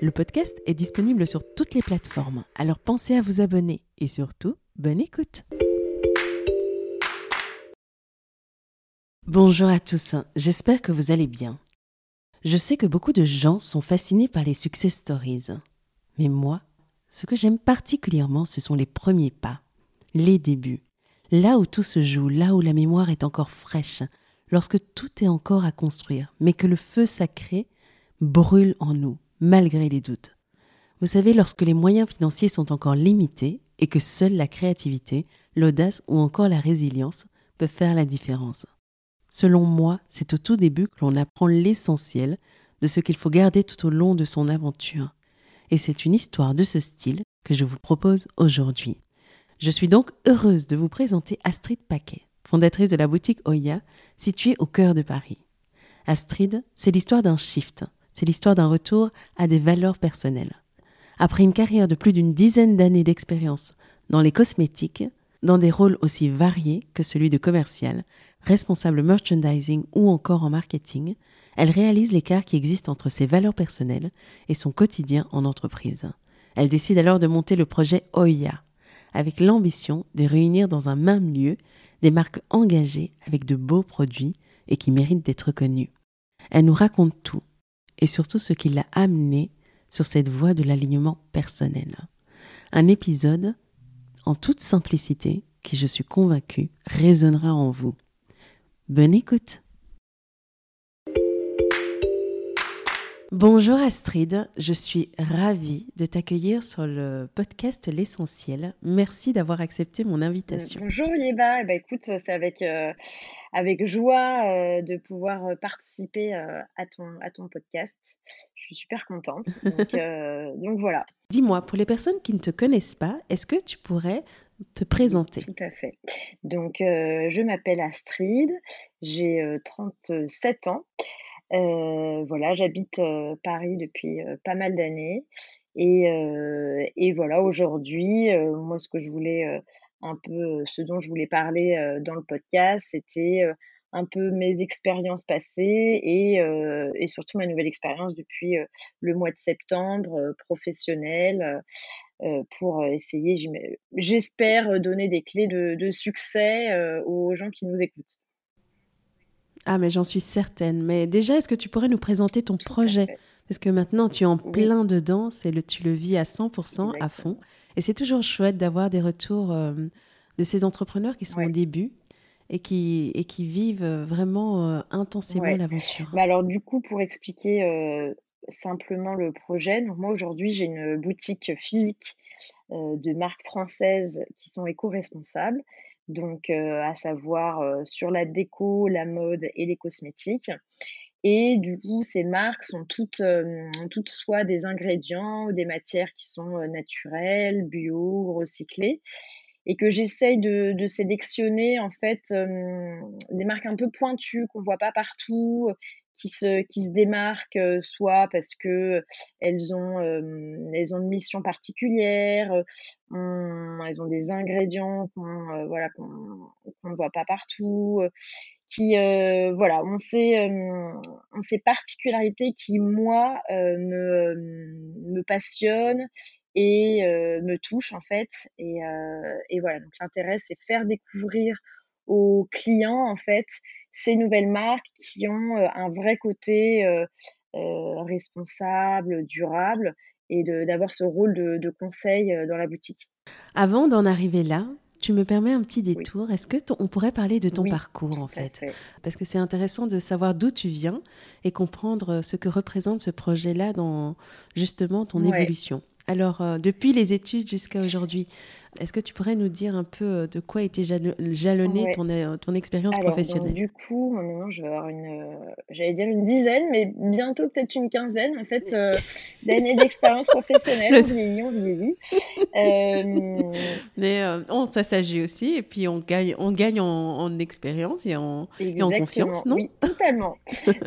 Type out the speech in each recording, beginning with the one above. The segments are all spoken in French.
Le podcast est disponible sur toutes les plateformes, alors pensez à vous abonner et surtout, bonne écoute. Bonjour à tous, j'espère que vous allez bien. Je sais que beaucoup de gens sont fascinés par les success stories. Mais moi, ce que j'aime particulièrement, ce sont les premiers pas, les débuts, là où tout se joue, là où la mémoire est encore fraîche, lorsque tout est encore à construire, mais que le feu sacré brûle en nous malgré les doutes. Vous savez, lorsque les moyens financiers sont encore limités et que seule la créativité, l'audace ou encore la résilience peuvent faire la différence. Selon moi, c'est au tout début que l'on apprend l'essentiel de ce qu'il faut garder tout au long de son aventure. Et c'est une histoire de ce style que je vous propose aujourd'hui. Je suis donc heureuse de vous présenter Astrid Paquet, fondatrice de la boutique Oya, située au cœur de Paris. Astrid, c'est l'histoire d'un shift, c'est l'histoire d'un retour à des valeurs personnelles. Après une carrière de plus d'une dizaine d'années d'expérience dans les cosmétiques, dans des rôles aussi variés que celui de commercial, responsable merchandising ou encore en marketing, elle réalise l'écart qui existe entre ses valeurs personnelles et son quotidien en entreprise. Elle décide alors de monter le projet Oya, avec l'ambition de réunir dans un même lieu des marques engagées avec de beaux produits et qui méritent d'être connues. Elle nous raconte tout, et surtout ce qui l'a amené sur cette voie de l'alignement personnel. Un épisode en toute simplicité qui, je suis convaincue, résonnera en vous. Bonne écoute Bonjour Astrid, je suis ravie de t'accueillir sur le podcast L'essentiel. Merci d'avoir accepté mon invitation. Bonjour Yeba, eh ben, écoute, c'est avec, euh, avec joie euh, de pouvoir euh, participer à, ton, à ton podcast. Je suis super contente. Donc, donc voilà. Dis-moi, pour les personnes qui ne te connaissent pas, est-ce que tu pourrais te présenter? Tout à fait. Donc je m'appelle Astrid, j'ai 37 ans. Euh, voilà, j'habite euh, Paris depuis euh, pas mal d'années. Et, voilà, aujourd'hui, moi, ce que je voulais un peu, ce dont je voulais parler dans le podcast, c'était un peu mes expériences passées et, surtout ma nouvelle expérience depuis le mois de septembre professionnelle pour essayer, j'espère, donner des clés de succès aux gens qui nous écoutent. Ah, mais j'en suis certaine. Mais déjà, est-ce que tu pourrais nous présenter ton projet? Parce que maintenant, tu es en plein dedans, c'est le, tu le vis à 100%, à fond. Et c'est toujours chouette d'avoir des retours euh, de ces entrepreneurs qui sont au début et qui, et qui vivent euh, vraiment euh, intensément l'aventure. Bah alors, du coup, pour expliquer simplement le projet, donc moi, aujourd'hui, j'ai une boutique physique de marques françaises qui sont éco-responsables donc à savoir sur la déco, la mode et les cosmétiques. Et du coup, ces marques sont toutes, toutes soit des ingrédients ou des matières qui sont naturelles, bio, recyclées, et que j'essaye de, de, sélectionner en fait des marques un peu pointues qu'on voit pas partout, qui se, qui se démarquent, soit parce que elles ont, elles ont une mission particulière, elles ont des ingrédients qu'on voilà, qu'on ne voit pas partout, qui voilà, ont ces, ont ces particularités qui moi me, me passionnent et me touchent en fait. Et, et voilà, donc l'intérêt c'est faire découvrir aux clients en fait ces nouvelles marques qui ont un vrai côté responsable, durable et d'avoir ce rôle de, de conseil dans la boutique. Avant d'en arriver là, tu me permets un petit détour. Est-ce que on pourrait parler de ton parcours en fait, Parce que c'est intéressant de savoir d'où tu viens et comprendre ce que représente ce projet-là dans justement ton évolution. Alors, euh, depuis les études jusqu'à aujourd'hui, est-ce que tu pourrais nous dire un peu euh, de quoi était jalonnée ton, euh, ton expérience professionnelle? Du coup, maintenant, je vais avoir une, j'allais dire une dizaine, mais bientôt peut-être une quinzaine, en fait, d'années d'expérience professionnelle. on vieillit, on vieillit. mais ça s'agit aussi, et puis on gagne, on gagne en, expérience et en, en, confiance, non? Oui, totalement.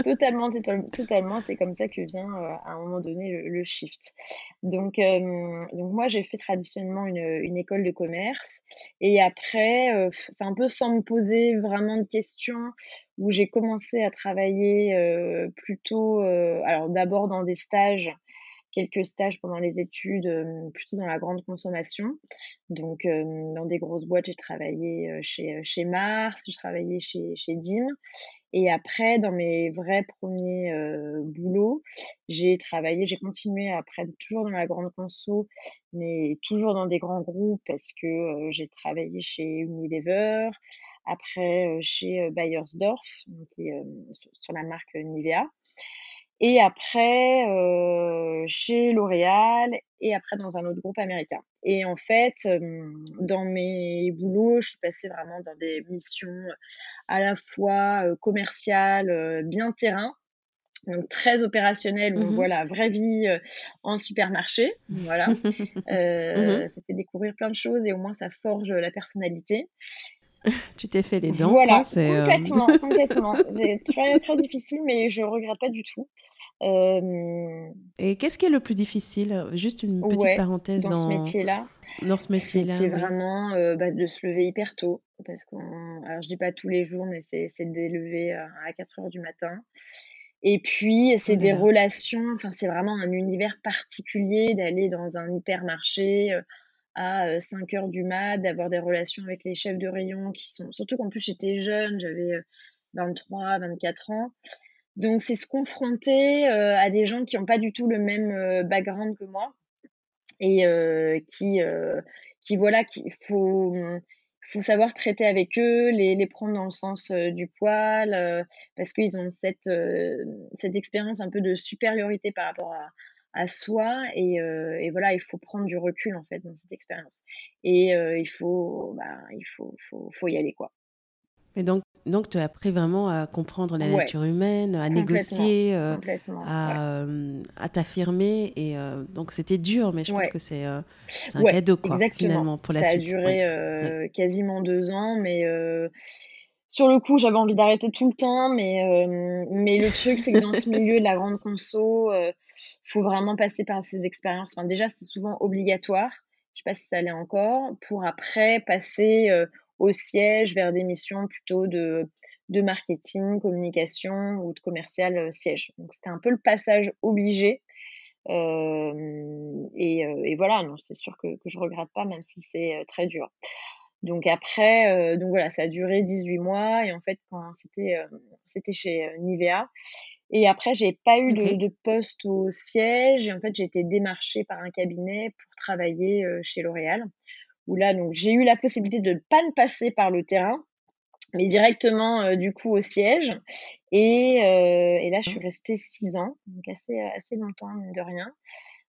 totalement, totalement. C'est comme ça que vient à un moment donné le, le shift. Donc, donc moi, j'ai fait traditionnellement une, école de commerce. Et après, euh, c'est un peu sans me poser vraiment de questions, où j'ai commencé à travailler euh, plutôt, euh, alors d'abord dans des stages, quelques stages pendant les études, plutôt dans la grande consommation. Donc, dans des grosses boîtes, j'ai travaillé chez, chez Mars, j'ai travaillé chez, chez DIM. Et après, dans mes vrais premiers euh, boulots, j'ai travaillé, j'ai continué après toujours dans la grande conso, mais toujours dans des grands groupes parce que euh, j'ai travaillé chez Unilever, après euh, chez Bayersdorf, est sur la marque Nivea et après euh, chez L'Oréal et après dans un autre groupe américain. Et en fait, dans mes boulots, je suis passée vraiment dans des missions à la fois commerciales, bien terrain, donc très opérationnelles, donc mmh voilà, vraie vie en supermarché, voilà. euh, mmh Ça fait découvrir plein de choses et au moins ça forge la personnalité. Tu t'es fait les dents. Voilà, complètement, complètement. C'est très, très difficile, mais je regrette pas du tout. Et qu'est-ce qui est le plus difficile? Juste une petite parenthèse dans, ce métier-là. Dans ce métier-là. C'est vraiment bah, de se lever hyper tôt. Parce qu'on, alors je dis pas tous les jours, mais c'est de lever à 4 heures du matin. Et puis, c'est des relations, enfin, c'est vraiment un univers particulier d'aller dans un hypermarché à 5 heures du mat, d'avoir des relations avec les chefs de rayon qui sont, surtout qu'en plus j'étais jeune, j'avais 23, 24 ans. Donc, c'est se confronter euh, à des gens qui n'ont pas du tout le même euh, background que moi et euh, qui, qui, voilà, qu'il faut, faut savoir traiter avec eux, les, les prendre dans le sens du poil, parce qu'ils ont cette, cette expérience un peu de supériorité par rapport à, à soi et, et, voilà il faut prendre du recul en fait dans cette expérience. Et il faut bah, il faut, faut, faut y aller quoi. Et donc donc, tu as appris vraiment à comprendre la nature humaine, à négocier, euh, à, euh, à t'affirmer. Et euh, donc, c'était dur, mais je pense que c'est un cadeau, quoi, finalement, pour la suite. Ça a duré quasiment deux ans, mais sur le coup, j'avais envie d'arrêter tout le temps. Mais, mais le truc, c'est que dans ce milieu de la grande conso, il faut vraiment passer par ces expériences. Enfin, déjà, c'est souvent obligatoire. Je sais pas si ça l'est encore, pour après passer au siège vers des missions plutôt de, marketing, communication ou de commercial euh, siège. Donc c'était un peu le passage obligé. Euh, et, euh, et, voilà, c'est sûr que, que je regrette pas, même si c'est très dur. Donc après, donc voilà, ça a duré 18 mois et en fait quand c'était c'était chez Nivea et après j'ai pas eu de, de, poste au siège et en fait j'ai été démarchée par un cabinet pour travailler chez L'Oréal où là, donc, j'ai eu la possibilité de ne pas ne passer par le terrain, mais directement, euh, du coup, au siège. Et, euh, et, là, je suis restée six ans, donc assez, assez longtemps, mine de rien.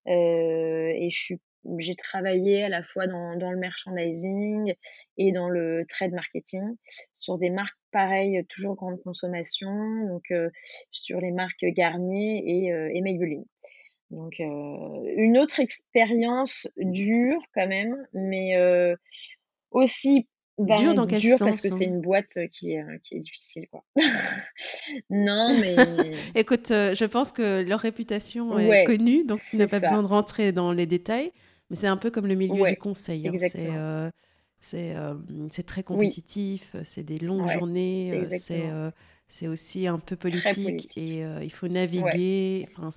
Euh, et je suis j'ai travaillé à la fois dans, dans, le merchandising et dans le trade marketing sur des marques pareilles, toujours grande consommation, donc euh, sur les marques Garnier et, euh, et Maybelline. Donc, euh, une autre expérience dure quand même, mais euh, aussi ben, dur dans quel sens parce que c'est hein? une boîte qui est, qui est difficile quoi. non mais écoute, je pense que leur réputation est connue, donc tu n'as pas besoin de rentrer dans les détails, mais c'est un peu comme le milieu du conseil. Hein. C'est c'est très compétitif, c'est des longues journées, c'est aussi un peu politique, et il faut naviguer. Enfin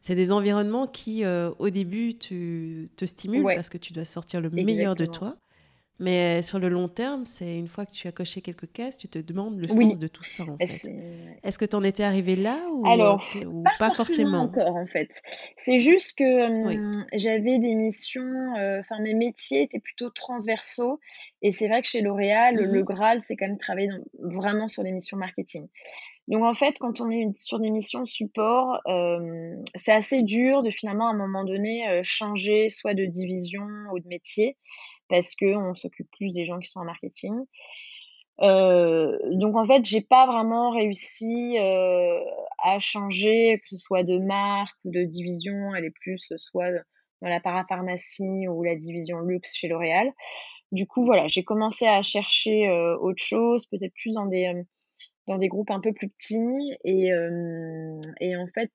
c'est des environnements qui, euh, au début, tu, te stimulent parce que tu dois sortir le meilleur de toi. Mais sur le long terme, c'est une fois que tu as coché quelques cases, tu te demandes le sens de tout ça. En fait. Est-ce que tu en étais arrivé là ou, Alors, pas, forcément, encore en fait. C'est juste que j'avais des missions, enfin mes métiers étaient plutôt transversaux. Et c'est vrai que chez L'Oréal, mmh le Graal, c'est quand même travailler vraiment sur les missions marketing. Donc en fait, quand on est sur des missions support, c'est assez dur de finalement à un moment donné changer soit de division ou de métier parce qu'on s'occupe plus des gens qui sont en marketing. Euh, donc en fait, j'ai pas vraiment réussi euh, à changer, que ce soit de marque ou de division. Elle est plus soit dans la parapharmacie ou la division luxe chez L'Oréal. Du coup, voilà, j'ai commencé à chercher euh, autre chose, peut-être plus dans des dans des groupes un peu plus petits. Et, et en fait,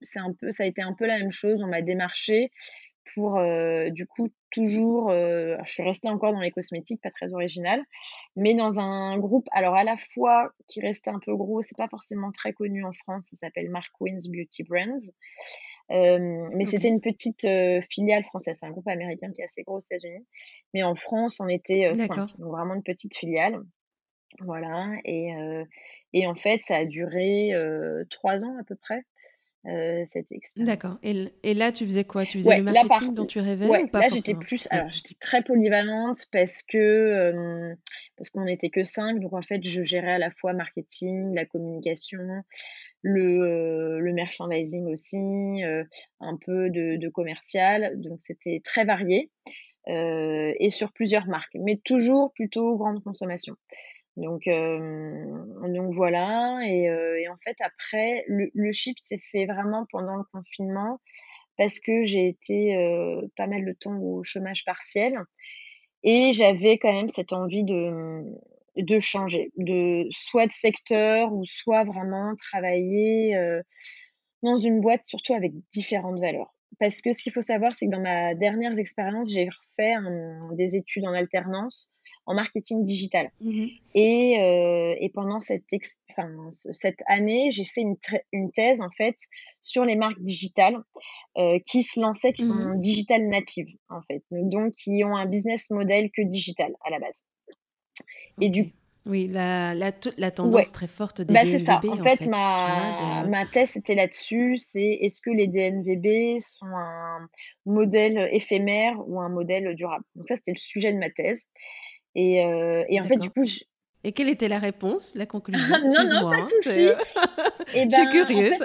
c'est un peu, ça a été un peu la même chose. On m'a démarché pour euh, du coup toujours, euh, je suis restée encore dans les cosmétiques, pas très original, mais dans un groupe, alors à la fois qui restait un peu gros, c'est pas forcément très connu en France, ça s'appelle Mark Wins Beauty Brands, euh, mais c'était une petite filiale française, c'est un groupe américain qui est assez gros aux États-Unis, mais en France on était cinq, donc vraiment une petite filiale, voilà, et, et en fait ça a duré trois ans à peu près. Euh, cette expérience. D'accord. Et, et, là, tu faisais quoi? Tu faisais le marketing dont tu rêvais ou pas Là, j'étais plus. Alors, j'étais très polyvalente parce que euh, parce qu'on n'était que cinq, donc en fait, je gérais à la fois marketing, la communication, le, euh, le merchandising aussi, un peu de, de commercial. Donc, c'était très varié et sur plusieurs marques, mais toujours plutôt grande consommation. Donc, donc voilà. Et, en fait, après, le, le shift s'est fait vraiment pendant le confinement parce que j'ai été pas mal de temps au chômage partiel et j'avais quand même cette envie de, de changer, de soit de secteur ou soit vraiment travailler dans une boîte surtout avec différentes valeurs. Parce que ce qu'il faut savoir, c'est que dans ma dernière expérience, j'ai fait des études en alternance en marketing digital. Mmh et, euh, et, pendant cette, enfin, cette année, j'ai fait une, une, thèse en fait sur les marques digitales euh, qui se lançaient, qui sont mmh digital natives en fait, donc qui ont un business model que digital à la base. Et du oui, la, la, la tendance très forte des bah, C'est ça. En, fait, ma, ma thèse était là-dessus. C'est est-ce que les DNVB sont un modèle éphémère ou un modèle durable? Donc ça, c'était le sujet de ma thèse. Et, euh, et en fait, du coup, je... Et quelle était la réponse, la conclusion? Non, non, pas de souci. Euh, eh je suis ben, curieuse.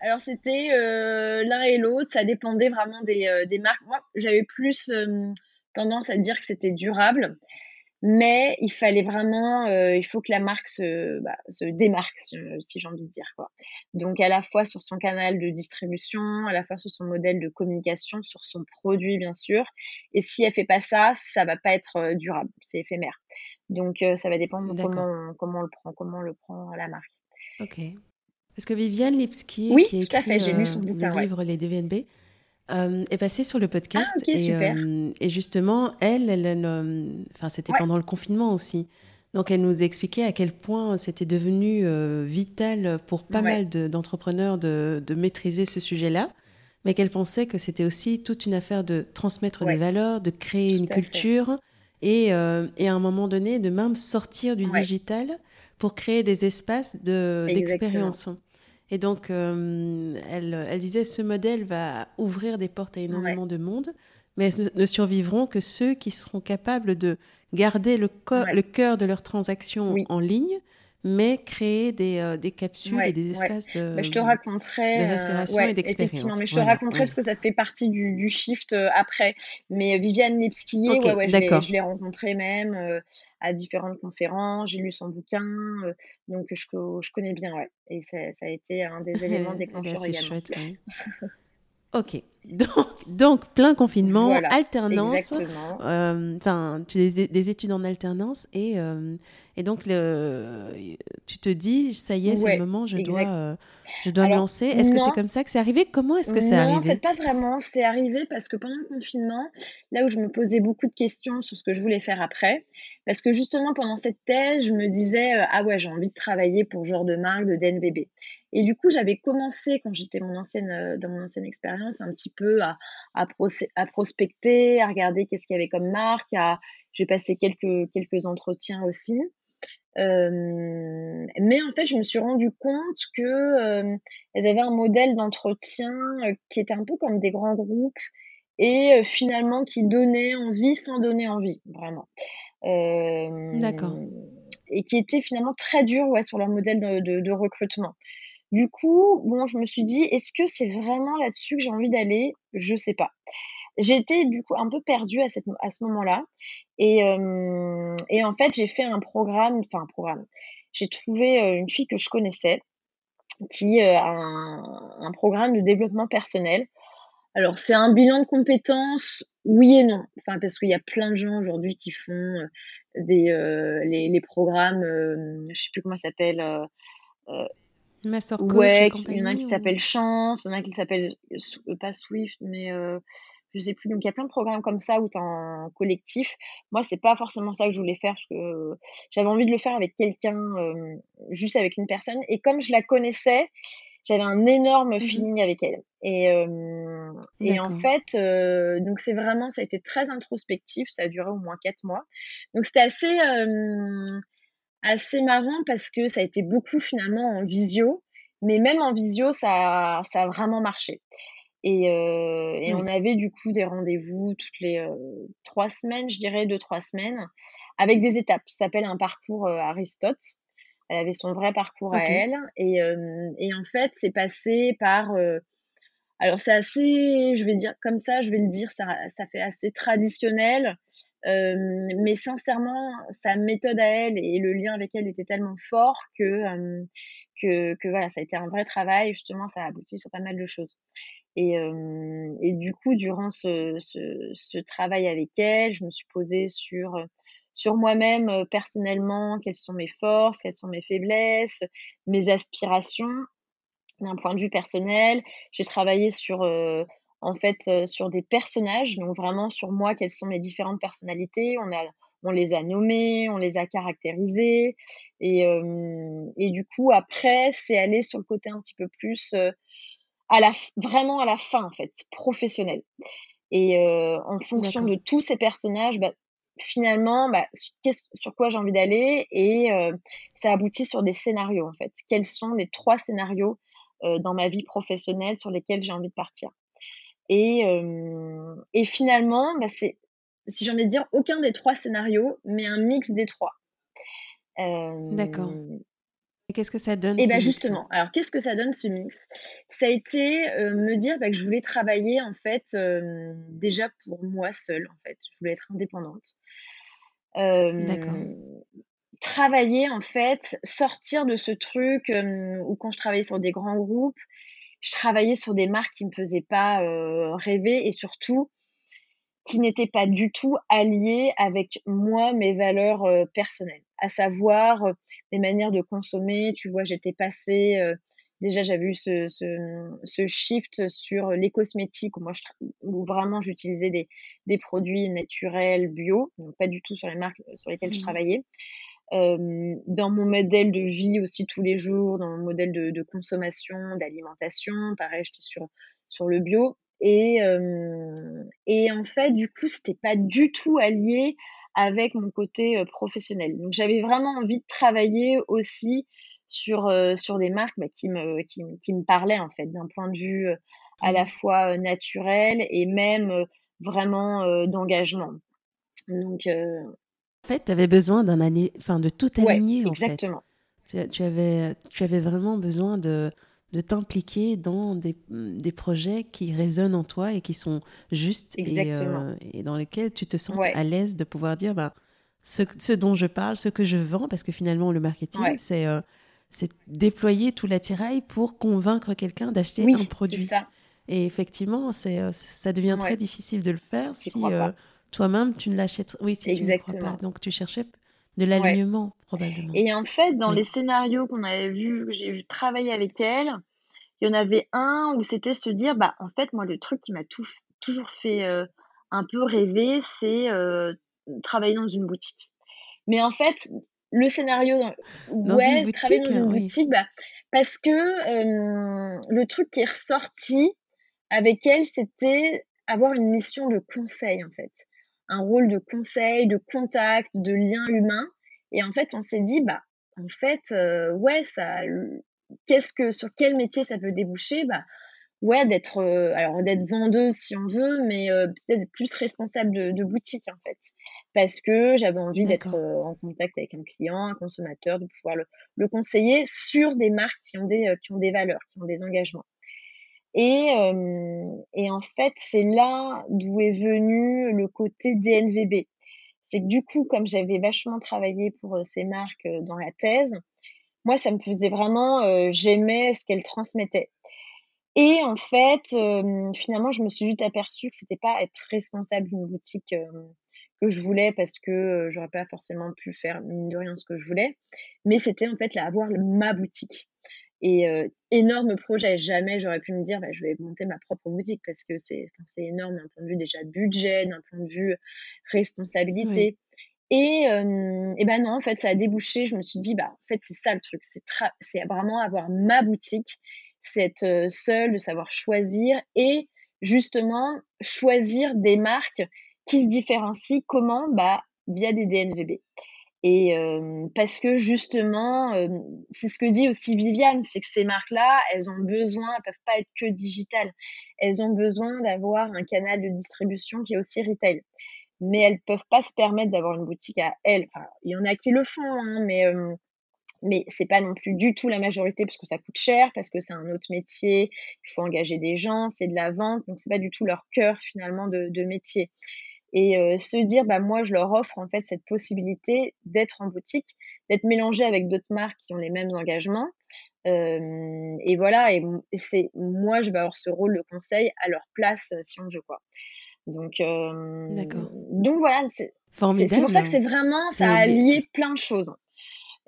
Alors, c'était euh, l'un et l'autre. Ça dépendait vraiment des, euh, des marques. Moi, j'avais plus tendance à dire que c'était durable mais il fallait vraiment, euh, il faut que la marque se, bah, se démarque, si, j'ai envie de dire quoi. Donc à la fois sur son canal de distribution, à la fois sur son modèle de communication, sur son produit bien sûr. Et si elle fait pas ça, ça va pas être euh, durable, c'est éphémère. Donc euh, ça va dépendre de comment on, comment on le prend, comment on le prend la marque. Ok. Parce que Viviane Lipski, qui a écrit le livre Les DVNB, euh, est passée sur le podcast. Ah, et, euh, et, justement, elle, elle, enfin, c'était pendant le confinement aussi. Donc, elle nous expliquait à quel point c'était devenu euh, vital pour pas mal d'entrepreneurs de, de, maîtriser ce sujet-là, mais qu'elle pensait que c'était aussi toute une affaire de transmettre des valeurs, de créer une culture et, et, à un moment donné de même sortir du digital pour créer des espaces d'expérience. Et donc, euh, elle, elle, disait, ce modèle va ouvrir des portes à énormément de monde, mais ne survivront que ceux qui seront capables de garder le, le cœur de leurs transactions en ligne, mais créer des, euh, des capsules et des espaces de, je te raconterai, de euh, respiration et d'expérience. Mais je te raconterai parce que ça fait partie du, du shift euh, après. Mais Viviane Lipski, ouais, je l'ai rencontrée même à différentes conférences, j'ai lu son bouquin, donc je, je connais bien, ouais. Et ça, ça a été un des éléments déclencheurs également. Chouette, Ok. Donc, donc, plein confinement, alternance, enfin, tu des, des, études en alternance et et donc, le, tu te dis, ça y est, c'est le moment, je dois, euh, je dois me lancer. Est-ce que c'est comme ça que c'est arrivé? Comment est-ce que c'est arrivé Non, en fait, pas vraiment. C'est arrivé parce que pendant le confinement, là où je me posais beaucoup de questions sur ce que je voulais faire après, parce que justement, pendant cette thèse, je me disais, euh, ah ouais, j'ai envie de travailler pour genre de marque de DNVB. Et du coup, j'avais commencé, quand j'étais mon ancienne, dans mon ancienne expérience, un petit peu à, à, à prospecter, à regarder qu'est-ce qu'il y avait comme marque. À... J'ai passé quelques, quelques entretiens aussi. Euh, mais en fait, je me suis rendu compte que euh, elles avaient un modèle d'entretien euh, qui était un peu comme des grands groupes et finalement qui donnait envie sans donner envie, vraiment. D'accord. Et qui était finalement très dur ouais, sur leur modèle de, de, de recrutement. Du coup, bon, je me suis dit, est-ce que c'est vraiment là-dessus que j'ai envie d'aller? Je sais pas. J'étais du coup un peu perdue à, ce moment-là. Et, en fait, j'ai fait un programme, enfin un programme. J'ai trouvé une fille que je connaissais qui a un, programme de développement personnel. Alors, c'est un bilan de compétences, oui et non. Enfin, parce qu'il y a plein de gens aujourd'hui qui font des, les, programmes, je sais plus comment ça s'appelle. Euh, Master Coach ouais, il y en a un qui s'appelle Chance, il y en a un qui s'appelle, pas Swift, mais je sais plus. Donc il y a plein de programmes comme ça où tu es en collectif. Moi, c'est pas forcément ça que je voulais faire parce que j'avais envie de le faire avec quelqu'un, euh, juste avec une personne. Et comme je la connaissais, j'avais un énorme mmh feeling avec elle. Et, euh, et en fait, euh, donc c'est vraiment, ça a été très introspectif. Ça a duré au moins quatre mois. Donc c'était assez, assez marrant parce que ça a été beaucoup finalement en visio. Mais même en visio, ça, ça a vraiment marché. Et, euh, et on avait du coup des rendez-vous toutes les euh, trois semaines, je dirais deux, trois semaines, avec des étapes. Ça s'appelle un parcours euh, Aristote. Elle avait son vrai parcours à elle. Et, et en fait, c'est passé par... Alors c'est assez, je vais dire comme ça, je vais le dire, ça, ça fait assez traditionnel. Mais sincèrement, sa méthode à elle et le lien avec elle était tellement fort que, que, que voilà, ça a été un vrai travail. Justement, ça a abouti sur pas mal de choses. Et, euh, du coup, durant ce, travail avec elle, je me suis posée sur, sur moi-même euh, personnellement, quelles sont mes forces, quelles sont mes faiblesses, mes aspirations d'un point de vue personnel. J'ai travaillé sur, euh, en fait, sur des personnages, donc vraiment sur moi, quelles sont mes différentes personnalités. On a on les a nommés, on les a caractérisés. Et, euh, et du coup, après, c'est aller sur le côté un petit peu plus à la, vraiment à la fin, en fait, professionnel. Et euh, en fonction de tous ces personnages, bah, finalement, bah, sur quoi j'ai envie d'aller? Et euh, ça aboutit sur des scénarios, en fait. Quels sont les trois scénarios euh, dans ma vie professionnelle sur lesquels j'ai envie de partir? Et, euh, et finalement, bah, c'est, si j'ai envie de dire, aucun des trois scénarios, mais un mix des trois. D'accord. Et qu'est-ce que ça donne Et bien justement, alors qu'est-ce que ça donne ce mix? Ça a été euh, me dire bah, que je voulais travailler en fait euh, déjà pour moi seule en fait. Je voulais être indépendante. D'accord. Travailler en fait, sortir de ce truc où quand je travaillais sur des grands groupes, je travaillais sur des marques qui me faisaient pas rêver et surtout qui n'étaient pas du tout alliées avec moi, mes valeurs personnelles à savoir euh, mes manières de consommer. Tu vois, j'étais passée, euh, déjà j'avais eu ce, ce, ce, shift sur les cosmétiques où, moi, je, où vraiment j'utilisais des, des produits naturels, bio, donc pas du tout sur les marques euh, sur lesquelles je mmh. travaillais. Euh, dans mon modèle de vie aussi tous les jours, dans mon modèle de, de consommation, d'alimentation, pareil, j'étais sur, sur le bio. Et, euh, et en fait, du coup, c'était pas du tout allié avec mon côté euh, professionnel. Donc j'avais vraiment envie de travailler aussi sur sur des marques bah, qui me qui, qui, me parlaient en fait d'un point de vue à la fois naturel et même vraiment d'engagement. Donc en fait, tu avais besoin d'un enfin de tout aligner ouais, exactement. Tu, tu, avais tu avais vraiment besoin de de t'impliquer dans des, des, projets qui résonnent en toi et qui sont justes et, euh, et, dans lesquels tu te sens à l'aise de pouvoir dire bah, ce, ce, dont je parle, ce que je vends, parce que finalement le marketing, c'est euh, c'est déployer tout l'attirail pour convaincre quelqu'un d'acheter un produit. Ça. Et effectivement, c'est euh, ça devient très difficile de le faire si toi-même tu ne l'achètes. Oui, si tu ne crois pas. Donc tu cherchais de l'alignement, probablement. Et en fait, dans les scénarios qu'on avait vus, que j'ai vu travailler avec elle, il y en avait un où c'était se dire, bah, en fait, moi, le truc qui m'a toujours fait euh, un peu rêver, c'est euh, travailler dans une boutique. Mais en fait, le scénario, dans ouais, une boutique, travailler dans une boutique, bah, Parce que le truc qui est ressorti avec elle, c'était avoir une mission de conseil en fait, un rôle de conseil, de contact, de lien humain. Et en fait, on s'est dit bah en fait ouais ça, qu'est-ce que sur quel métier ça peut déboucher? Bah ouais d'être alors d'être vendeuse si on veut mais peut-être plus responsable de, de, boutique en fait. Parce que j'avais envie d'être en contact avec un client un consommateur de pouvoir le, le, conseiller sur des marques qui ont des qui ont des valeurs qui ont des engagements et, et en fait, c'est là d'où est venu le côté DNVB. C'est que du coup, comme j'avais vachement travaillé pour ces marques dans la thèse, moi, ça me faisait vraiment, j'aimais ce qu'elles transmettaient. Et en fait, finalement, je me suis vite aperçue que c'était pas être responsable d'une boutique que je voulais parce que j'aurais pas forcément pu faire mine de rien ce que je voulais, mais c'était en fait là, avoir ma boutique. Et euh, énorme projet. Jamais j'aurais pu me dire, bah, je vais monter ma propre boutique parce que c'est énorme d'un point de vue déjà budget, d'un point de vue responsabilité. Et, euh, et ben non, en fait, ça a débouché. Je me suis dit, bah, en fait, c'est ça le truc. C'est vraiment avoir ma boutique, c'est être euh, seule, de savoir choisir et justement choisir des marques qui se différencient. Comment? Bah, via des DNVB. Et parce que justement, c'est ce que dit aussi Viviane, c'est que ces marques-là, elles ont besoin, elles peuvent pas être que digitales. Elles ont besoin d'avoir un canal de distribution qui est aussi retail. Mais elles peuvent pas se permettre d'avoir une boutique à elles. Enfin, il y en a qui le font, hein, mais mais c'est pas non plus du tout la majorité parce que ça coûte cher, parce que c'est un autre métier, il faut engager des gens, c'est de la vente, donc c'est pas du tout leur cœur finalement de métier et euh, se dire bah moi je leur offre en fait cette possibilité d'être en boutique, d'être mélangé avec d'autres marques qui ont les mêmes engagements. Euh, et voilà, et, c'est moi je vais avoir ce rôle de conseil à leur place euh, si on veut quoi. Donc D'accord. donc voilà, c'est C'est pour ça que c'est vraiment ça a lié plein de choses.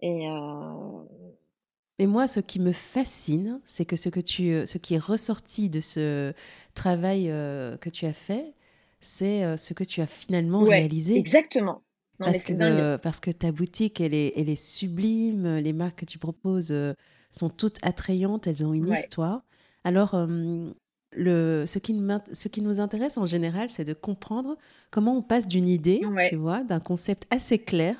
Et mais moi, ce qui me fascine, c'est que ce, que tu, ce qui est ressorti de ce travail que tu as fait, c'est euh, ce que tu as finalement réalisé. Exactement. parce, que, parce que ta boutique, elle est, elle est sublime, les marques que tu proposes euh, sont toutes attrayantes, elles ont une histoire. Alors, euh, le, ce, qui nous, ce qui nous intéresse en général, c'est de comprendre comment on passe d'une idée, tu vois, d'un concept assez clair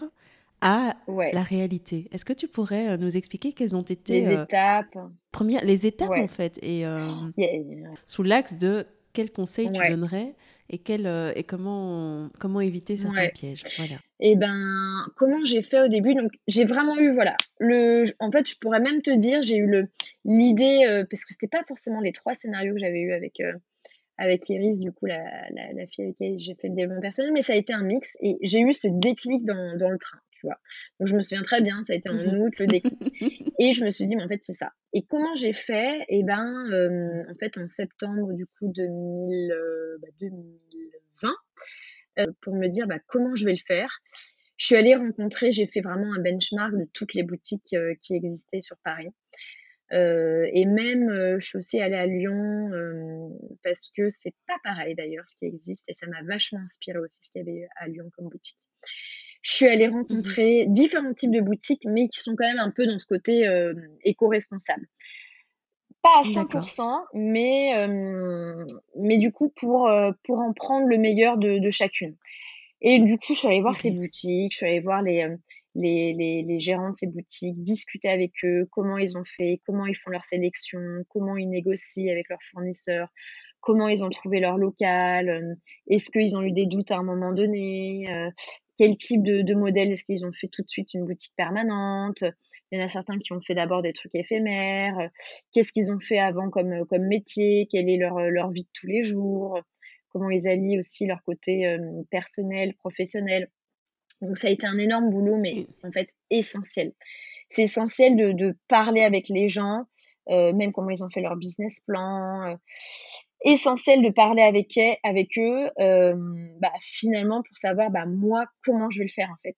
à la réalité. Est-ce que tu pourrais nous expliquer quelles ont été les étapes premières, les étapes en fait, et sous l'axe de quel conseil tu donnerais et, quel, euh, et comment, comment éviter certains pièges? Voilà. Et eh ben, comment j'ai fait au début? Donc, j'ai vraiment eu, voilà, le, en fait, je pourrais même te dire, j'ai eu le, l'idée, euh, parce que c'était pas forcément les trois scénarios que j'avais eu avec, euh, avec Iris, du coup, la, la, la, fille avec qui j'ai fait le développement personnel, mais ça a été un mix et j'ai eu ce déclic dans, dans le train. Donc je me souviens très bien, ça a été en mhm. août le déclic. et je me suis dit, mais en fait, c'est ça. Et comment j'ai fait? Eh ben, euh, en fait, en septembre du coup 2000, 2020, bah, euh, pour me dire bah, comment je vais le faire. Je suis allée rencontrer, j'ai fait vraiment un benchmark de toutes les boutiques euh, qui existaient sur Paris. et même, je suis aussi allée à Lyon parce que c'est pas pareil d'ailleurs ce qui existe et ça m'a vachement inspiré aussi ce qu'il y avait à Lyon comme boutique je suis allée rencontrer différents types de boutiques, mais qui sont quand même un peu dans ce côté euh, éco-responsable. Pas à 100%, mais, euh, mais du coup, pour, euh, pour en prendre le meilleur de, de chacune. Et du coup, je suis allée voir ces boutiques, je suis allée voir les, les, les, les, gérants de ces boutiques, discuter avec eux, comment ils ont fait, comment ils font leur sélection, comment ils négocient avec leurs fournisseurs, comment ils ont trouvé leur local, est-ce qu'ils ont eu des doutes à un moment donné, quel type de, de modèle Est-ce qu'ils ont fait tout de suite une boutique permanente? Il y en a certains qui ont fait d'abord des trucs éphémères. Qu'est-ce qu'ils ont fait avant comme, comme métier? Quelle est leur, leur vie de tous les jours? Comment ils allient aussi leur côté euh, personnel, professionnel? Donc ça a été un énorme boulot, mais en fait essentiel. C'est essentiel de, de parler avec les gens, euh, même comment ils ont fait leur business plan. Euh, essentiel de parler avec, avec eux, euh, bah, finalement, pour savoir, bah, moi, comment je vais le faire, en fait.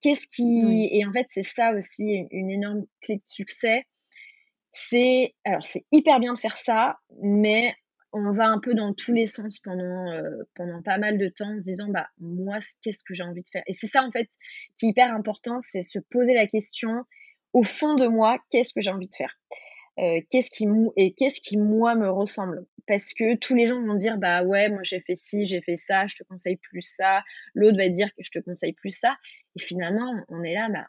Qu'est-ce qui. Et en fait, c'est ça aussi une énorme clé de succès. C'est. Alors, c'est hyper bien de faire ça, mais on va un peu dans tous les sens pendant, euh, pendant pas mal de temps en se disant, bah, moi, qu'est-ce que j'ai envie de faire? Et c'est ça, en fait, qui est hyper important, c'est se poser la question au fond de moi, qu'est-ce que j'ai envie de faire? Euh, qu'est-ce qui et qu'est-ce qui moi me ressemble? Parce que tous les gens vont dire bah ouais moi j'ai fait ci j'ai fait ça je te conseille plus ça. L'autre va dire que je te conseille plus ça. Et finalement on est là bah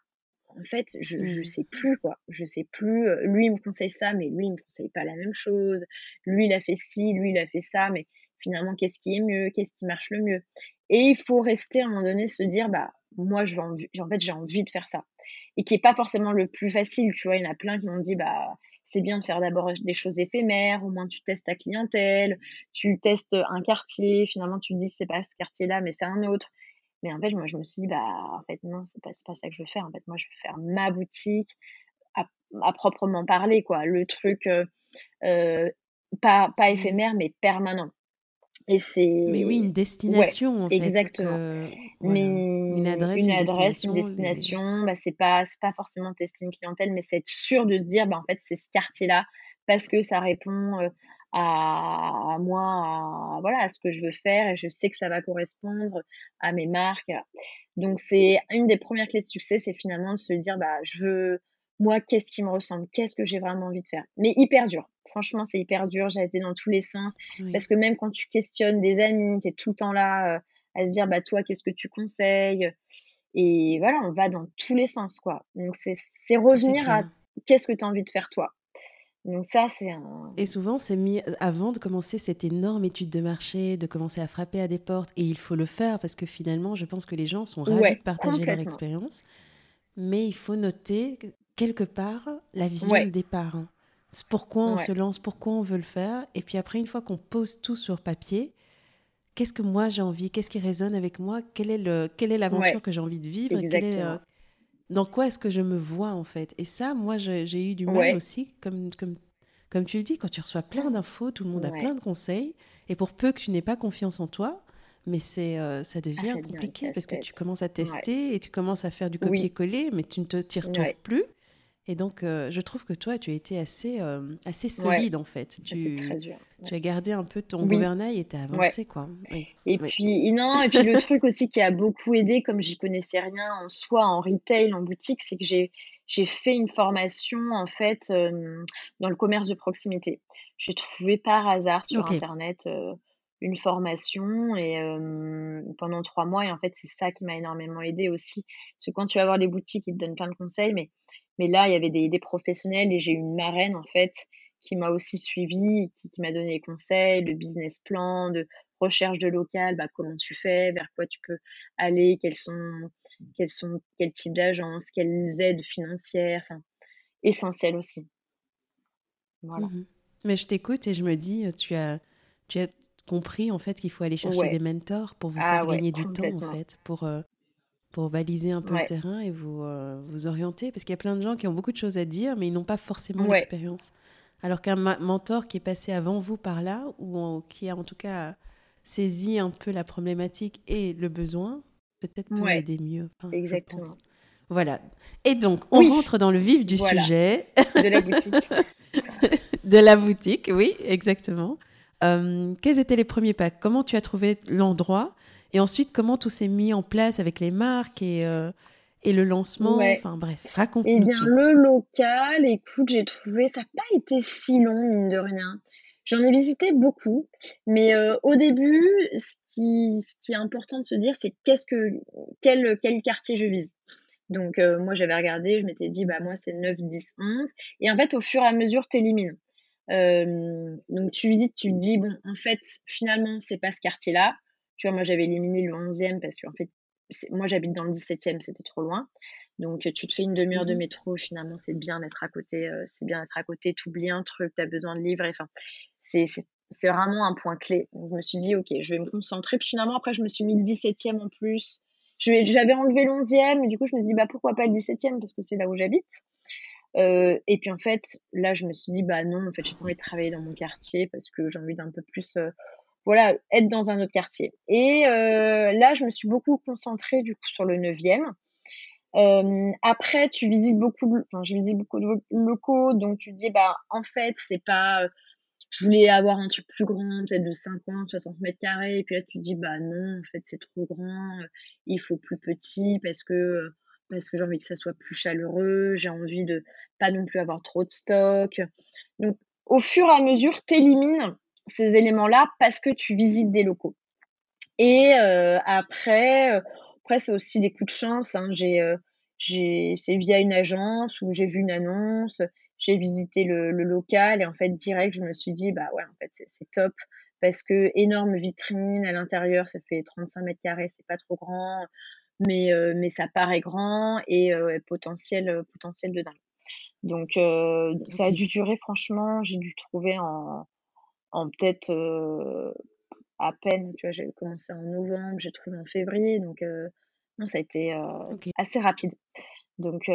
en fait je je mmh. sais plus quoi. Je sais plus euh, lui il me conseille ça mais lui il me conseille pas la même chose. Lui il a fait ci lui il a fait ça mais finalement qu'est-ce qui est mieux? Qu'est-ce qui marche le mieux? Et il faut rester à un moment donné se dire bah moi je veux envie, en fait j'ai envie de faire ça. Et qui est pas forcément le plus facile tu vois. Il y en a plein qui m'ont dit bah c'est bien de faire d'abord des choses éphémères, au moins tu testes ta clientèle, tu testes un quartier, finalement tu te dis c'est pas ce quartier-là, mais c'est un autre. Mais en fait, moi je me suis dit, bah en fait non, c'est pas, pas ça que je veux faire. En fait, moi je veux faire ma boutique à, proprement parler, quoi. Le truc euh, euh, pas, pas mmh. éphémère, mais permanent. Et c'est. Mais oui, une destination, en fait. Exactement. Mais une adresse, une, adresse, une destination, bah, c'est pas, pas forcément tester une clientèle, mais c'est être sûr de se dire, bah, en fait, c'est ce quartier-là, parce que ça répond à, moi, à, voilà, à ce que je veux faire, et je sais que ça va correspondre à mes marques. Donc, c'est une des premières clés de succès, c'est finalement de se dire, bah, je veux, moi, qu'est-ce qui me ressemble, qu'est-ce que j'ai vraiment envie de faire. Mais hyper dur franchement, c'est hyper dur. J'ai été dans tous les sens. Parce que même quand tu questionnes des amis, tu es tout le temps là euh, à se dire, bah, toi, qu'est-ce que tu conseilles? Et voilà, on va dans tous les sens, quoi. Donc, c'est revenir à qu'est-ce que tu as envie de faire, toi. Donc ça, c'est un... Et souvent, c'est mis avant de commencer cette énorme étude de marché, de commencer à frapper à des portes. Et il faut le faire parce que finalement, je pense que les gens sont ravis de partager leur expérience. Mais il faut noter quelque part la vision de départ. Pourquoi on se lance, pourquoi on veut le faire. Et puis après, une fois qu'on pose tout sur papier, qu'est-ce que moi j'ai envie, qu'est-ce qui résonne avec moi, quelle est, le, quelle est l'aventure que j'ai envie de vivre, est, dans quoi est-ce que je me vois en fait? Et ça, moi, j'ai eu du mal aussi, comme, comme, comme tu le dis, quand tu reçois plein d'infos, tout le monde a plein de conseils, et pour peu que tu n'aies pas confiance en toi, mais c'est euh, ça ah, devient compliqué parce que tu commences à tester et tu commences à faire du copier-coller, mais tu ne te tires plus. Et donc, euh, je trouve que toi, tu as été assez, euh, assez solide, en fait. Tu, tu as gardé un peu ton gouvernail et tu as avancé, quoi. Et puis, non, et puis le truc aussi qui a beaucoup aidé, comme j'y connaissais rien en soi, en retail, en boutique, c'est que j'ai, j'ai fait une formation, en fait, euh, dans le commerce de proximité. J'ai trouvé par hasard sur Internet une formation et pendant trois mois. Et en fait, c'est ça qui m'a énormément aidé aussi. Parce que quand tu vas voir les boutiques, ils te donnent plein de conseils, mais mais là, il y avait des, des professionnels et j'ai eu une marraine, en fait, qui m'a aussi suivi, qui, qui m'a donné des conseils, de business plan, de recherche de local, bah, comment tu fais, vers quoi tu peux aller, quels sont, quels sont, quel type d'agence, quelles aides financières, enfin, essentiel aussi. Voilà. Mmh Mais je t'écoute et je me dis, tu as, tu as compris en fait qu'il faut aller chercher des mentors pour vous ah faire gagner du temps en fait, pour euh, pour baliser un peu le terrain et vous, euh, vous orienter. Parce qu'il y a plein de gens qui ont beaucoup de choses à dire, mais ils n'ont pas forcément l'expérience. Alors qu'un mentor qui est passé avant vous par là, ou qui a en tout cas saisi un peu la problématique et le besoin, peut-être peut aider mieux. Exactement. Voilà. Et donc, on rentre dans le vif du sujet. De la boutique. de la boutique, oui, exactement. Euh, quels étaient les premiers pas? Comment tu as trouvé l'endroit? Et ensuite, comment tout s'est mis en place avec les marques et, euh, et le lancement Enfin bref, raconte-nous. Eh bien, le local, écoute, j'ai trouvé, ça n'a pas été si long, mine de rien. J'en ai visité beaucoup, mais euh, au début, ce qui, ce qui est important de se dire, c'est qu'est-ce que, quel, quel quartier je vise. Donc, euh, moi, j'avais regardé, je m'étais dit, bah, moi, c'est 9, 10, 11. Et en fait, au fur et à mesure, tu élimines. donc, tu visites, tu te dis, bon, en fait, finalement, c'est pas ce quartier-là. Tu vois, moi, j'avais éliminé le 11e parce qu'en fait, moi, j'habite dans le 17e, c'était trop loin. Donc, tu te fais une demi-heure de mmh métro, finalement, c'est bien d'être à côté, euh, c'est bien d'être à côté, oublies un truc, tu as besoin de livres, enfin, c'est, c'est vraiment un point clé. Donc, je me suis dit, ok, je vais me concentrer. Puis finalement, après, je me suis mis le 17e en plus. J'avais enlevé le 11e, et du coup, je me suis dit, bah, pourquoi pas le 17e, parce que c'est là où j'habite. Euh, et puis en fait, là, je me suis dit, bah non, en fait, j'ai pas envie de travailler dans mon quartier parce que j'ai envie d'un peu plus euh, voilà, être dans un autre quartier. Et euh, là, je me suis beaucoup concentrée du coup sur le 9e. Euh, après, tu visites beaucoup, de, enfin, beaucoup de locaux, donc tu dis, bah, en fait, c'est pas, je voulais avoir un truc plus grand, peut-être de 50, 60 mètres carrés, et puis là, tu dis, bah non, en fait, c'est trop grand, il faut plus petit parce que parce que j'ai envie que ça soit plus chaleureux, j'ai envie de pas non plus avoir trop de stock. Donc, au fur et à mesure, t'élimines ces éléments-là parce que tu visites des locaux. Et euh, après, euh, après c'est aussi des coups de chance. Hein. J'ai, euh, j'ai, c'est via une agence où j'ai vu une annonce, j'ai visité le, le, local et en fait direct, je me suis dit bah ouais, en fait c'est, top parce que énorme vitrine à l'intérieur, ça fait 35 mètres carrés, c'est pas trop grand, mais mais ça paraît grand et potentiel potentiel de dingue. Donc ça a dû durer franchement, j'ai dû trouver en en peut-être à peine, tu vois, j'ai commencé en novembre, j'ai trouvé en février, donc non, ça a été assez rapide. Donc,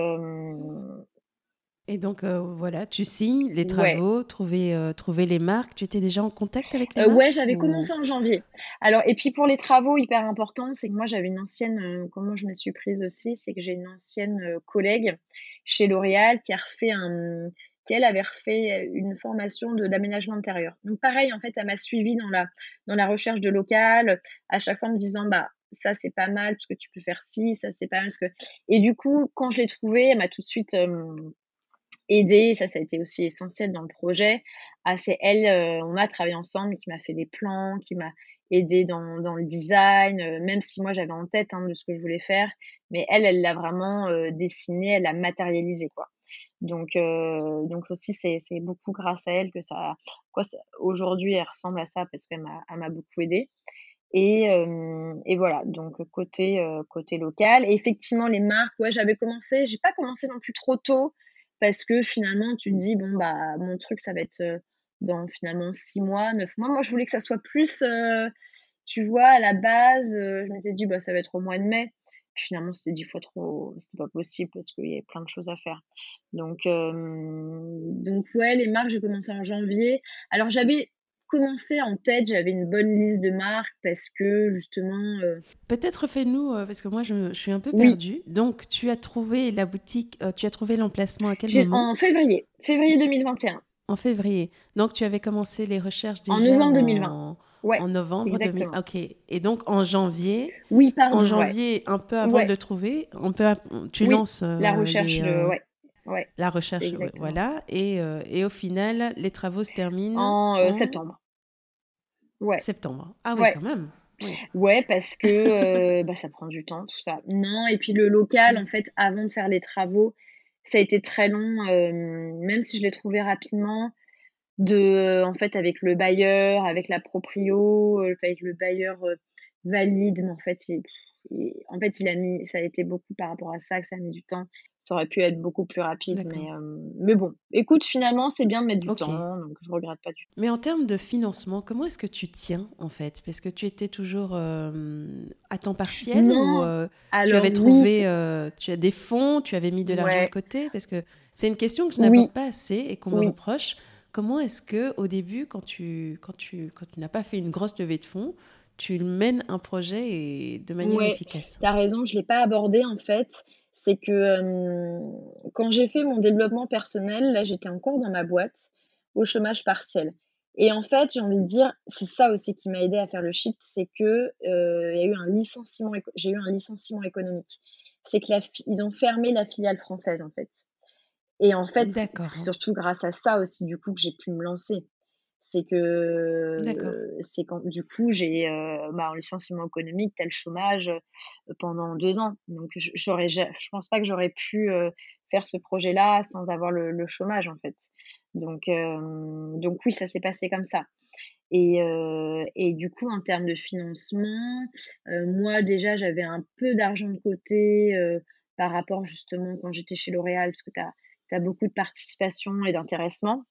et donc, voilà, tu signes les travaux, trouver, trouver les marques. Tu étais déjà en contact avec les marques Ouais, j'avais commencé en janvier. Alors, et puis pour les travaux, hyper important, c'est que moi, j'avais une ancienne, comment je me suis prise aussi, c'est que j'ai une ancienne collègue chez L'Oréal qui a refait un, elle avait refait une formation d'aménagement intérieur. Donc pareil, en fait, elle m'a suivi dans la dans la recherche de local, à chaque fois me disant bah ça c'est pas mal parce que tu peux faire ci, ça c'est pas mal parce que et du coup quand je l'ai trouvée, elle m'a tout de suite euh, aidé, ça ça a été aussi essentiel dans le projet. Ah, c'est elle, euh, on a travaillé ensemble, qui m'a fait des plans, qui m'a aidé dans, le design, euh, même si moi j'avais en tête hein, de ce que je voulais faire, mais elle, elle l'a vraiment dessiné, elle l'a matérialisé quoi. Donc, euh, donc aussi, c'est, beaucoup grâce à elle que ça, quoi, aujourd'hui, elle ressemble à ça parce qu'elle m'a, beaucoup aidé. Et, et voilà, donc côté, côté local. Et effectivement, les marques, ouais, j'avais commencé, j'ai pas commencé non plus trop tôt parce que finalement, tu te dis, bon, bah, mon truc, ça va être dans finalement six mois, neuf mois. Moi, je voulais que ça soit plus, tu vois, à la base, je m'étais dit, bah, ça va être au mois de mai finalement, c'était dix fois trop, c'était pas possible parce qu'il y avait plein de choses à faire. Donc, euh, donc ouais, les marques, j'ai commencé en janvier. Alors, j'avais commencé en tête, j'avais une bonne liste de marques parce que justement. Euh, Peut-être fais-nous, euh, parce que moi je, suis un peu perdue. Donc tu as trouvé la boutique, tu as trouvé l'emplacement à quel moment? En février, février 2021. En février. Donc tu avais commencé les recherches déjà en novembre 2020 en novembre 2000. Ok. Et donc en janvier. Oui, pardon. En janvier, un peu avant de le trouver, on peut, tu lances la recherche. Euh, ouais. Ouais. La recherche, voilà. Et, euh, et, au final, les travaux se terminent en, euh, septembre. Ouais. Septembre. Ah oui, quand même. Ouais, parce que bah, ça prend du temps, tout ça. Non, et puis le local, en fait, avant de faire les travaux, ça a été très long, même si je l'ai trouvé rapidement de en fait avec le bailleur, avec la proprio, euh, avec le bailleur euh, valide, mais en fait il, en fait il a mis ça a été beaucoup par rapport à ça que ça a mis du temps. Ça aurait pu être beaucoup plus rapide, mais, euh, mais bon, écoute, finalement, c'est bien de mettre du temps, donc je regrette pas du tout. Mais en termes de financement, comment est-ce que tu tiens en fait? Parce que tu étais toujours à temps partiel ou tu avais trouvé, tu as des fonds, tu avais mis de l'argent de côté? Parce que c'est une question que je n'aborde pas assez et qu'on me reproche. Comment est-ce que au début, quand tu, quand tu, quand tu n'as pas fait une grosse levée de fonds, tu mènes un projet et de manière efficace? Tu as raison, je ne l'ai pas abordé en fait. C'est que euh, quand j'ai fait mon développement personnel, là j'étais encore dans ma boîte au chômage partiel. Et en fait, j'ai envie de dire, c'est ça aussi qui m'a aidé à faire le shift, c'est que euh, y a eu un licenciement, j'ai eu un licenciement économique. C'est que ils ont fermé la filiale française en fait. Et en fait, c'est surtout grâce à ça aussi, du coup, que j'ai pu me lancer. C'est que, c'est quand, du coup, j'ai, euh, bah, en licenciement économique, tel chômage euh, pendant deux ans. Donc, j'aurais, je pense pas que j'aurais pu euh, faire ce projet-là sans avoir le, le, chômage, en fait. Donc, euh, donc oui, ça s'est passé comme ça. Et, euh, et, du coup, en termes de financement, euh, moi déjà, j'avais un peu d'argent de côté par rapport justement quand j'étais chez L'Oréal, parce que tu as tu as beaucoup de participation et d'intéressement.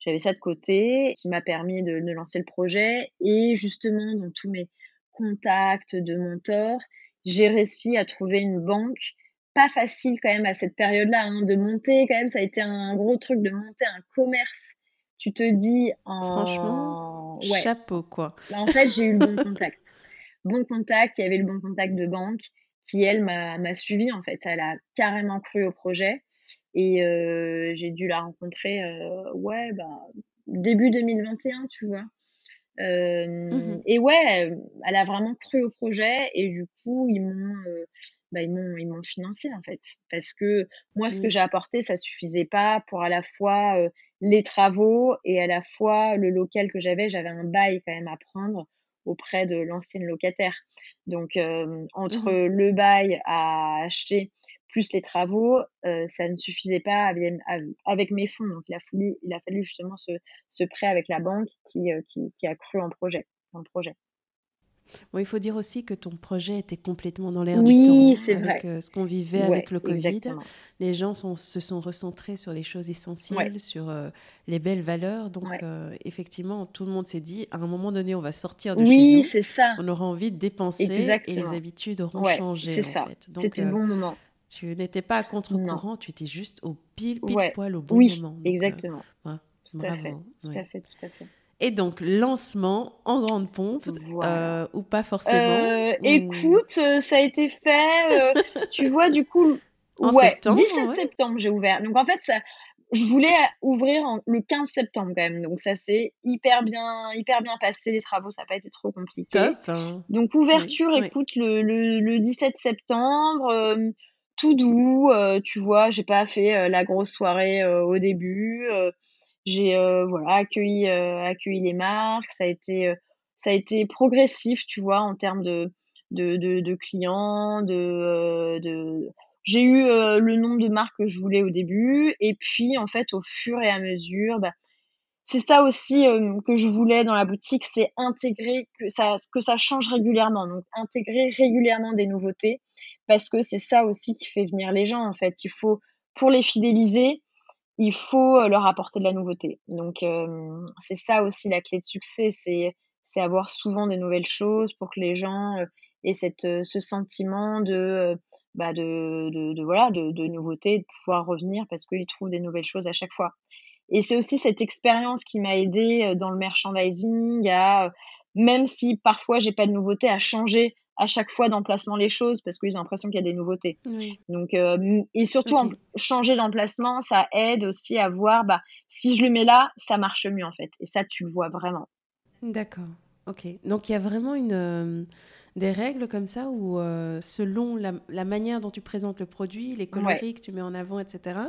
J'avais ça de côté qui m'a permis de, de, lancer le projet. Et justement, dans tous mes contacts de mentors, j'ai réussi à trouver une banque. Pas facile quand même à cette période-là, hein, de monter quand même, ça a été un gros truc de monter un commerce. Tu te dis en... Franchement, chapeau quoi. en fait, j'ai eu le bon contact. Bon contact, il y avait le bon contact de banque qui, elle, m'a suivi en fait. Elle a carrément cru au projet. Et euh, j'ai dû la rencontrer, euh, ouais, bah, début 2021, tu vois. Euh, mmh Et ouais, elle a vraiment cru au projet et du coup, ils m'ont bah, ils m'ont ils m'ont financé en fait. Parce que moi, ce que j'ai apporté, ça suffisait pas pour à la fois les travaux et à la fois le local que j'avais. J'avais un bail quand même à prendre auprès de l'ancienne locataire. Donc entre mmh le bail à acheter plus les travaux, ça ne suffisait pas avec, avec, mes fonds. Donc il a fallu, il a fallu justement ce, ce prêt avec la banque qui, qui, qui a cru en projet, en projet. Bon, il faut dire aussi que ton projet était complètement dans l'air du temps. Oui, c'est vrai. Euh, ce qu'on vivait avec le Covid. Les gens sont, se sont recentrés sur les choses essentielles, sur euh, les belles valeurs. Donc, euh, effectivement, tout le monde s'est dit, à un moment donné, on va sortir de chez nous. Oui, c'est ça. On aura envie de dépenser et les habitudes auront changé. C'est ça. C'était le bon moment. Tu n'étais pas à contre-courant, tu étais juste au pile, pile poil au bon moment. Oui, exactement. tout, à fait. tout à fait, tout à fait. Et donc, lancement en grande pompe, euh, ou pas forcément euh, Écoute, euh, ça a été fait, tu vois, du coup, en ouais, septembre, 17 septembre, j'ai ouvert. Donc, en fait, ça, je voulais ouvrir le 15 septembre quand même. Donc, ça s'est hyper bien, hyper bien passé. Les travaux, ça n'a pas été trop compliqué. Top, hein. Donc, ouverture, écoute, Le, le, le, 17 septembre tout doux, tu vois, j'ai pas fait la grosse soirée au début. J'ai euh, voilà accueilli euh, accueilli les marques. Ça a été euh, ça a été progressif, tu vois, en termes de de, de, de clients, de, de j'ai eu le nombre de marques que je voulais au début et puis en fait au fur et à mesure bah, c'est ça aussi que je voulais dans la boutique c'est intégrer que ça que ça change régulièrement donc intégrer régulièrement des nouveautés parce que c'est ça aussi qui fait venir les gens en fait il faut pour les fidéliser il faut euh, leur apporter de la nouveauté. Donc euh, c'est ça aussi la clé de succès, c'est c'est avoir souvent des nouvelles choses pour que les gens euh, aient cette ce sentiment de bah de, de, voilà de, nouveauté, de pouvoir revenir parce qu'ils trouvent des nouvelles choses à chaque fois. Et c'est aussi cette expérience qui m'a aidé dans le merchandising à même si parfois j'ai pas de nouveauté à changer à chaque fois d'emplacement les choses parce qu'ils ont l'impression qu'il y a des nouveautés. Donc euh, et surtout changer d'emplacement, ça aide aussi à voir bah si je le mets là, ça marche mieux en fait. Et ça tu le vois vraiment. D'accord. OK. Donc il y a vraiment une euh, des règles comme ça où euh, selon la, manière dont tu présentes le produit, les coloris que tu mets en avant, etc.,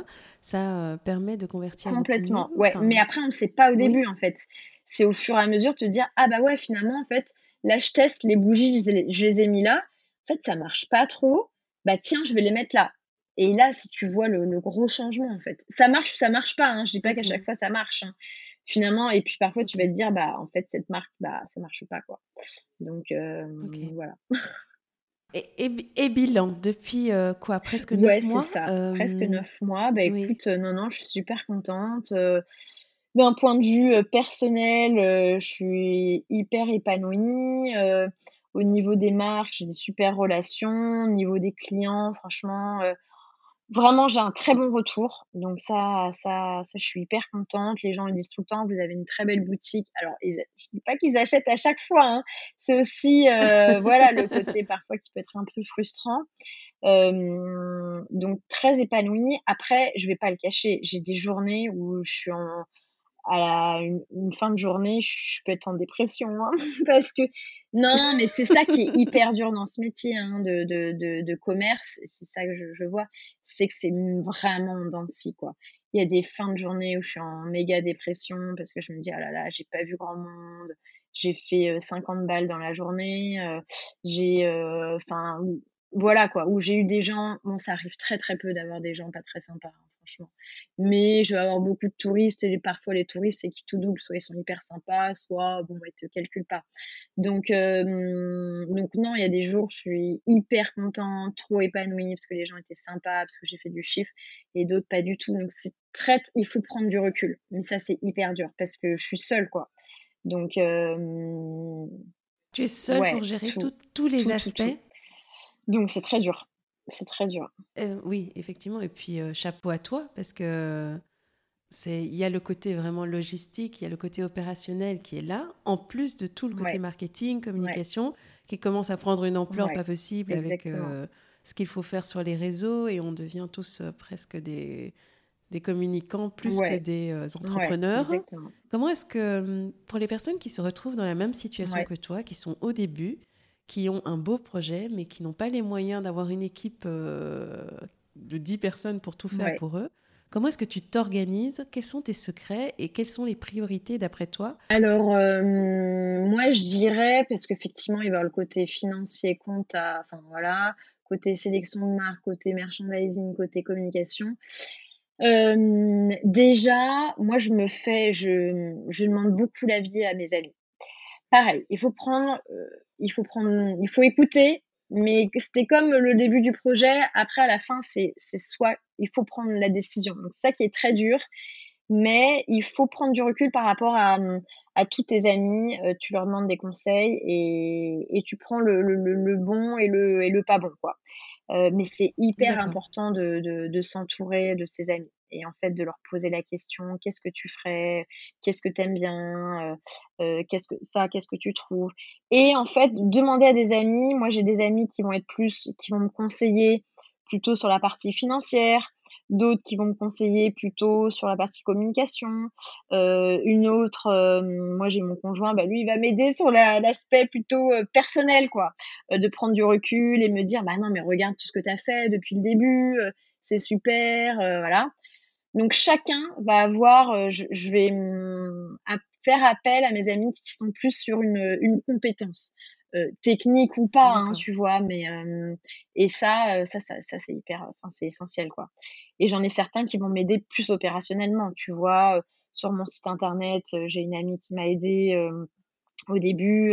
ça permet de convertir complètement. ouais. Mais après on ne sait pas au début en fait. C'est au fur et à mesure de te dire ah bah ouais finalement en fait Là, je teste les bougies, je les, ai mis là. En fait, ça marche pas trop. Bah tiens, je vais les mettre là. Et là, si tu vois le, gros changement, en fait, ça marche ou ça marche pas. Hein. Je dis pas qu'à chaque fois ça marche. Hein. Finalement, et puis parfois tu vas te dire, bah en fait cette marque, bah ça marche pas quoi. Donc euh, voilà. Et, bilan depuis euh, quoi presque neuf mois. c'est ça, presque euh, neuf mois. Bah écoute, non non, je suis super contente d'un point de vue euh, personnel, euh, je suis hyper épanouie. Euh, au niveau des marques, j'ai des super relations. Au niveau des clients, franchement, vraiment, j'ai un très bon retour. Donc ça, ça, ça, je suis hyper contente. Les gens me disent tout le temps, vous avez une très belle boutique. Alors, je je dis pas qu'ils achètent à chaque fois. Hein. C'est aussi, voilà, le côté parfois qui peut être un peu frustrant. donc très épanouie. Après, je vais pas le cacher. J'ai des journées où je suis en à une, fin de journée, je, peux être en dépression hein, parce que non, mais c'est ça qui est hyper dur dans ce métier hein, de, de, de, de, commerce. C'est ça que je, je vois, c'est que c'est vraiment en quoi. Il y a des fins de journée où je suis en méga dépression parce que je me dis ah là là, j'ai pas vu grand monde, j'ai fait 50 euh, balles dans la journée, euh, j'ai, enfin, voilà quoi, où j'ai eu des gens. Bon, ça arrive très très peu d'avoir des gens pas très sympas. Hein franchement. Mais je vais avoir beaucoup de touristes et parfois les touristes, c'est qui tout double. Soit ils sont hyper sympas, soit bon, ils te calculent pas. Donc, euh, donc non, il y a des jours, je suis hyper contente, trop épanouie parce que les gens étaient sympas, parce que j'ai fait du chiffre et d'autres pas du tout. Donc, c'est très, il faut prendre du recul. Mais ça, c'est hyper dur parce que je suis seule, quoi. Donc, euh, tu es seule pour gérer tous les aspects. Donc, c'est très dur. C'est très dur. Euh, oui, effectivement. Et puis, euh, chapeau à toi, parce que c'est il y a le côté vraiment logistique, il y a le côté opérationnel qui est là, en plus de tout le côté marketing, communication, qui commence à prendre une ampleur pas possible avec euh, ce qu'il faut faire sur les réseaux, et on devient tous presque des, des communicants plus que des entrepreneurs. Comment est-ce que, hum, pour les personnes qui se retrouvent dans la même situation que toi, qui sont au début, qui ont un beau projet, mais qui n'ont pas les moyens d'avoir une équipe de 10 personnes pour tout faire pour eux. Comment est-ce que tu t'organises? Quels sont tes secrets et quelles sont les priorités d'après toi? Alors, moi, je dirais, parce qu'effectivement, il va y avoir le côté financier, compte, enfin voilà, côté sélection de marque, côté merchandising, côté communication. Euh, déjà, moi, je me fais, je, je demande beaucoup l'avis à mes amis. Pareil, il faut prendre, euh, il faut prendre, il faut écouter, mais c'était comme le début du projet. Après, à la fin, c'est, soit, il faut prendre la décision. Donc, ça qui est très dur, mais il faut prendre du recul par rapport à, à tous tes amis. Euh, tu leur demandes des conseils et, et tu prends le, le, le, bon et le, et le pas bon, quoi. Euh, mais c'est hyper important de, de, de s'entourer de ses amis et en fait de leur poser la question qu'est-ce que tu ferais? Qu'est-ce que tu aimes bien? Euh, euh, qu'est-ce que ça qu'est-ce que tu trouves? Et en fait demander à des amis moi j'ai des amis qui vont être plus qui vont me conseiller plutôt sur la partie financière d'autres qui vont me conseiller plutôt sur la partie communication, euh, une autre, moi j'ai mon conjoint, bah lui il va m'aider sur l'aspect plutôt personnel quoi, de prendre du recul et me dire bah non mais regarde tout ce que tu as fait depuis le début, c'est super, voilà. Donc chacun va avoir, je, je, vais mm, faire appel à mes amis qui sont plus sur une, une compétence. Euh, technique ou pas, hein, tu vois, mais euh, et ça, euh, ça, ça, ça c'est hyper, enfin c'est essentiel quoi. Et j'en ai certains qui vont m'aider plus opérationnellement, tu vois, sur mon site internet, j'ai une amie qui m'a aidé au début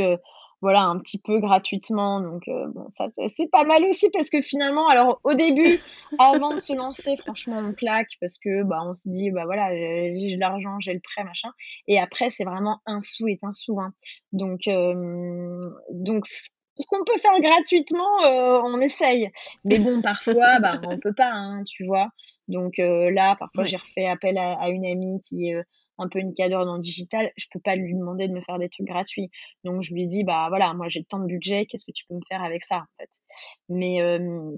voilà, un petit peu gratuitement. Donc, euh, bon, ça, c'est pas mal aussi parce que finalement, alors au début, avant de se lancer, franchement, on claque parce que, bah, on se dit, bah voilà, j'ai l'argent, j'ai le prêt, machin. Et après, c'est vraiment un sou est un sou. Hein. Donc, euh, donc, ce qu'on peut faire gratuitement, euh, on essaye. Mais bon, parfois, bah, on peut pas, hein, tu vois. Donc là, parfois, j'ai refait appel à, à, une amie qui est un peu une cadre dans le digital, je peux pas lui demander de me faire des trucs gratuits. Donc je lui dis bah voilà, moi j'ai tant de budget, qu'est-ce que tu peux me faire avec ça en fait? Mais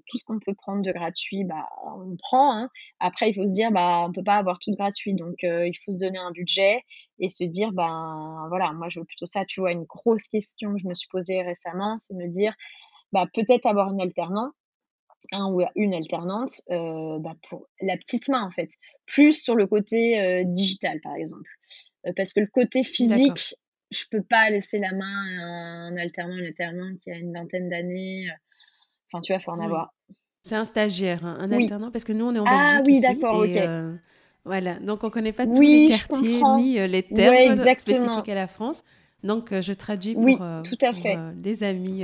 tout ce qu'on peut prendre de gratuit, bah on prend. Hein. Après il faut se dire bah on peut pas avoir tout gratuit, donc il faut se donner un budget et se dire ben voilà, moi je veux plutôt ça. Tu vois une grosse question que je me suis posée récemment, c'est me dire bah peut-être avoir une alternante un ou une alternante euh, bah pour la petite main en fait, plus sur le côté euh, digital par exemple, euh, parce que le côté physique, je peux pas laisser la main à un alternant, une alternante qui a une vingtaine d'années. Enfin tu vois, faut en avoir. C'est un stagiaire, hein, un alternant, parce que nous on est en Belgique ah oui, d'accord, ok. voilà, donc on connaît pas tous les quartiers ni les termes spécifiques à la France. Donc, euh, je traduis pour, oui, euh, tout à fait. Euh, les amis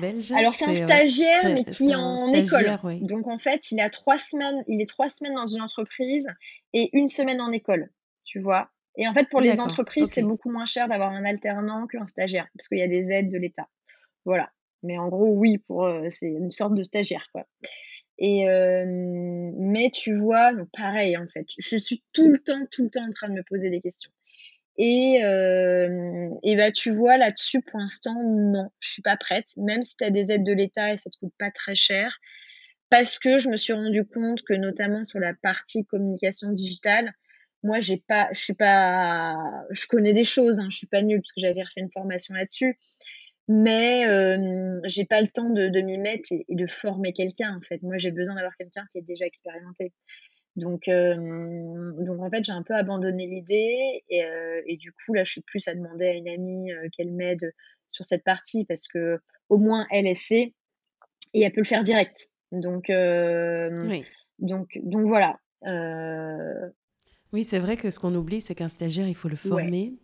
belges. Alors, c'est un stagiaire, mais qui est en école. Donc, en fait, il a trois semaines, il est trois semaines dans une entreprise et une semaine en école, tu vois. Et en fait, pour les entreprises, c'est beaucoup moins cher d'avoir un alternant qu'un stagiaire, parce qu'il y a des aides de l'État. Voilà. Mais en gros, oui, pour c'est une sorte de stagiaire, quoi. Et mais tu vois, pareil en fait, je suis tout le temps, tout le temps en train de me poser des questions. Et, euh, bah, tu vois, là-dessus, pour l'instant, non, je suis pas prête, même si tu as des aides de l'État et ça te coûte pas très cher, parce que je me suis rendu compte que notamment sur la partie communication digitale, moi, j'ai pas, je suis pas, je connais des choses, hein, je suis pas nulle parce que j'avais refait une formation là-dessus, mais euh, j'ai pas le temps de, de m'y mettre et, et, de former quelqu'un en fait. Moi, j'ai besoin d'avoir quelqu'un qui est déjà expérimenté. Donc, euh, donc en fait, j'ai un peu abandonné l'idée et, euh, et, du coup, là, je suis plus à demander à une amie euh, qu'elle m'aide sur cette partie parce que au moins elle, elle sait et elle peut le faire direct. Donc, oui. donc, donc voilà. Oui, c'est vrai que ce qu'on oublie, c'est qu'un stagiaire, il faut le former,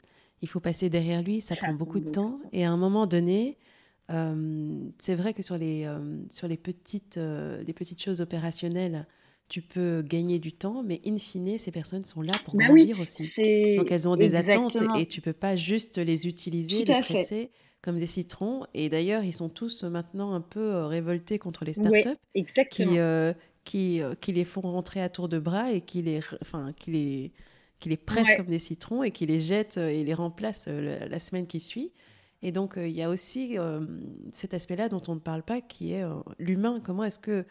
il faut passer derrière lui, ça, prend beaucoup de temps. Et à un moment donné, c'est vrai que sur les, sur les petites, les petites choses opérationnelles, tu peux gagner du temps, mais in fine, ces personnes sont là pour bah grandir aussi. Donc elles ont des attentes et tu peux pas juste les utiliser, les presser comme des citrons. Et d'ailleurs, ils sont tous maintenant un peu euh, révoltés contre les startups qui, euh, qui, euh, qui les font rentrer à tour de bras et qui les, enfin, qui les, qui les pressent comme des citrons et qui les jettent et les remplacent la, semaine qui suit. Et donc, il y a aussi cet aspect-là dont on ne parle pas, qui est l'humain. Comment est-ce que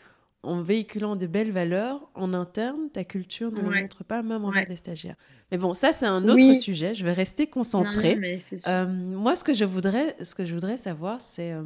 en véhiculant de belles valeurs, en interne, ta culture ne le montre pas, même envers des stagiaires. Mais bon, ça, c'est un autre sujet. Je vais rester concentrée. Euh, moi, ce que je voudrais, ce que je voudrais savoir, c'est euh,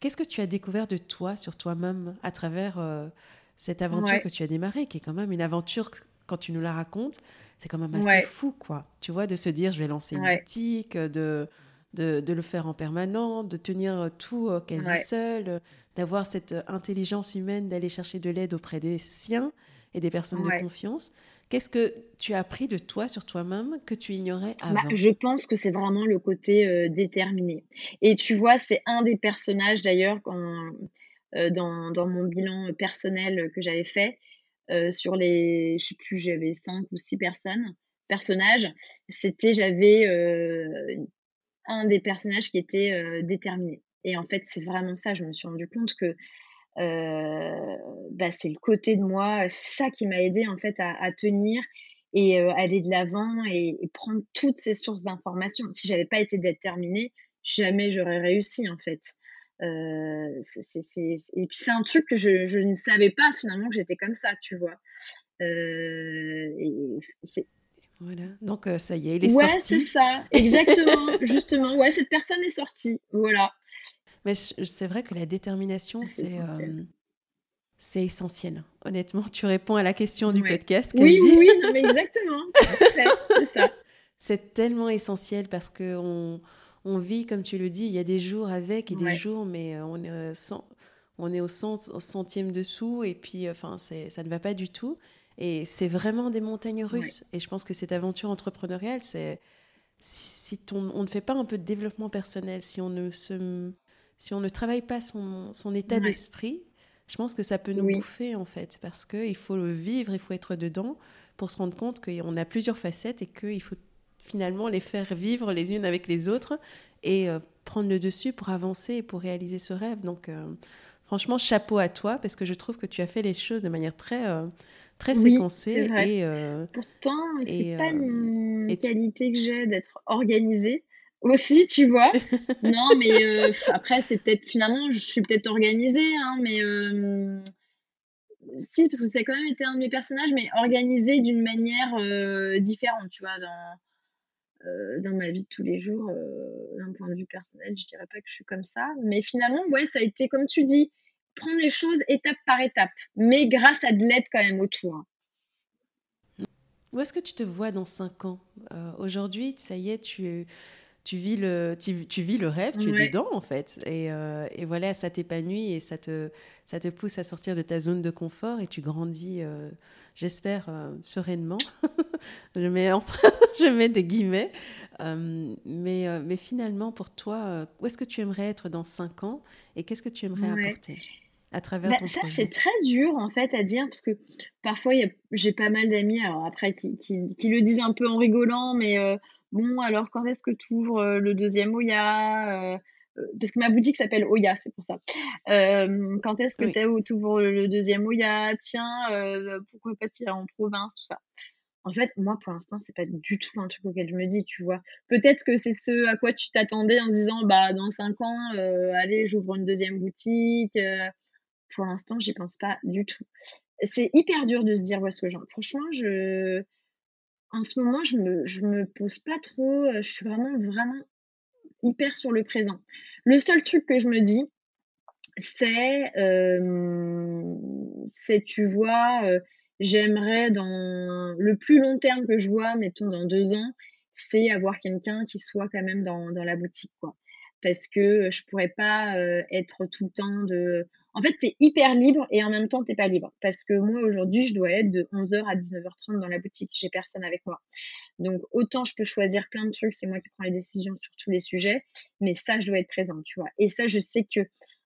qu'est-ce que tu as découvert de toi, sur toi-même, à travers euh, cette aventure que tu as démarrée, qui est quand même une aventure, quand tu nous la racontes, c'est quand même assez fou, quoi. Tu vois, de se dire, je vais lancer une boutique, de, de, de, le faire en permanent, de tenir tout quasi seul d'avoir cette euh, intelligence humaine d'aller chercher de l'aide auprès des siens et des personnes de confiance. Qu'est-ce que tu as appris de toi sur toi-même que tu ignorais bah, avant? Je pense que c'est vraiment le côté euh, déterminé. Et tu vois, c'est un des personnages d'ailleurs euh, dans, dans, mon bilan personnel que j'avais fait. sur les, je sais plus, j'avais cinq ou six personnes, personnages. C'était, j'avais un des personnages qui était déterminé. Et en fait, c'est vraiment ça. Je me suis rendu compte que euh, bah, c'est le côté de moi, ça qui m'a aidé en fait à, tenir et euh, aller de l'avant et, prendre toutes ces sources d'informations. Si j'avais pas été déterminée, jamais j'aurais réussi en fait. Euh, et puis c'est un truc que je, je, ne savais pas finalement que j'étais comme ça, tu vois. et voilà, donc ça y est, il est sorti. Ouais, c'est ça, exactement, justement. Ouais, cette personne est sortie, voilà. Mais c'est vrai que la détermination, ah, c'est essentiel. Honnêtement, tu réponds à la question du podcast. Oui, oui, non, mais exactement. c'est ça. C'est tellement essentiel parce que on, on, vit, comme tu le dis, il y a des jours avec et des jours, mais on est, on est au, centième dessous et puis, enfin, ça ne va pas du tout. Et c'est vraiment des montagnes russes. Et je pense que cette aventure entrepreneuriale, c'est si on, on, ne fait pas un peu de développement personnel, si on ne se si on ne travaille pas son, son état d'esprit, je pense que ça peut nous bouffer en fait, parce qu'il faut le vivre, il faut être dedans pour se rendre compte qu'on a plusieurs facettes et qu'il faut finalement les faire vivre les unes avec les autres et euh, prendre le dessus pour avancer et pour réaliser ce rêve. Donc euh, franchement, chapeau à toi, parce que je trouve que tu as fait les choses de manière très... Euh, très séquencée et pourtant c'est pas une qualité que j'ai d'être organisée aussi, tu vois. non, mais euh, après, c'est peut-être finalement, je suis peut-être organisée, hein, mais euh, si, parce que ça a quand même été un de mes personnages, mais organisée d'une manière euh, différente, tu vois, dans, dans ma vie de tous les jours, d'un point de vue personnel, je dirais pas que je suis comme ça, mais finalement, ouais, ça a été, comme tu dis, prendre les choses étape par étape, mais grâce à de l'aide quand même autour. Où est-ce que tu te vois dans cinq ans? Aujourd'hui, ça y est, tu tu vis le, tu, vis le rêve, tu es dedans en fait. Et, euh, et voilà, ça t'épanouit et ça te, ça te pousse à sortir de ta zone de confort et tu grandis, euh, j'espère, euh, sereinement. je, mets entre, je mets des guillemets. Mais, mais finalement, pour toi, où est-ce que tu aimerais être dans cinq ans et qu'est-ce que tu aimerais apporter à travers bah, ton ça, c'est très dur en fait à dire parce que parfois j'ai pas mal d'amis, alors après qui, qui, qui, le disent un peu en rigolant, mais bon, alors quand est-ce que tu ouvres euh, le deuxième Oya euh, euh, parce que ma boutique s'appelle Oya, c'est pour ça. quand est-ce que tu ouvres le deuxième Oya Tiens, pourquoi pas tirer en province, tout ça. En fait, moi, pour l'instant, c'est pas du tout un truc auquel je me dis, tu vois. Peut-être que c'est ce à quoi tu t'attendais en disant, bah, dans cinq ans, allez, j'ouvre une deuxième boutique. pour l'instant, j'y pense pas du tout. C'est hyper dur de se dire où est-ce que j'en. Franchement, je en ce moment, je me, je me pose pas trop, euh, je suis vraiment, vraiment hyper sur le présent. Le seul truc que je me dis, c'est, euh, c'est, tu vois, euh, j'aimerais dans le plus long terme que je vois, mettons dans deux ans, c'est avoir quelqu'un qui soit quand même dans, dans la boutique, quoi. Parce que je pourrais pas être tout le temps de en fait, tu es hyper libre et en même temps, tu pas libre. Parce que moi, aujourd'hui, je dois être de 11h à 19h30 dans la boutique. J'ai personne avec moi. Donc, autant je peux choisir plein de trucs, c'est moi qui prends les décisions sur tous les sujets, mais ça, je dois être présente, tu vois. Et ça, je sais que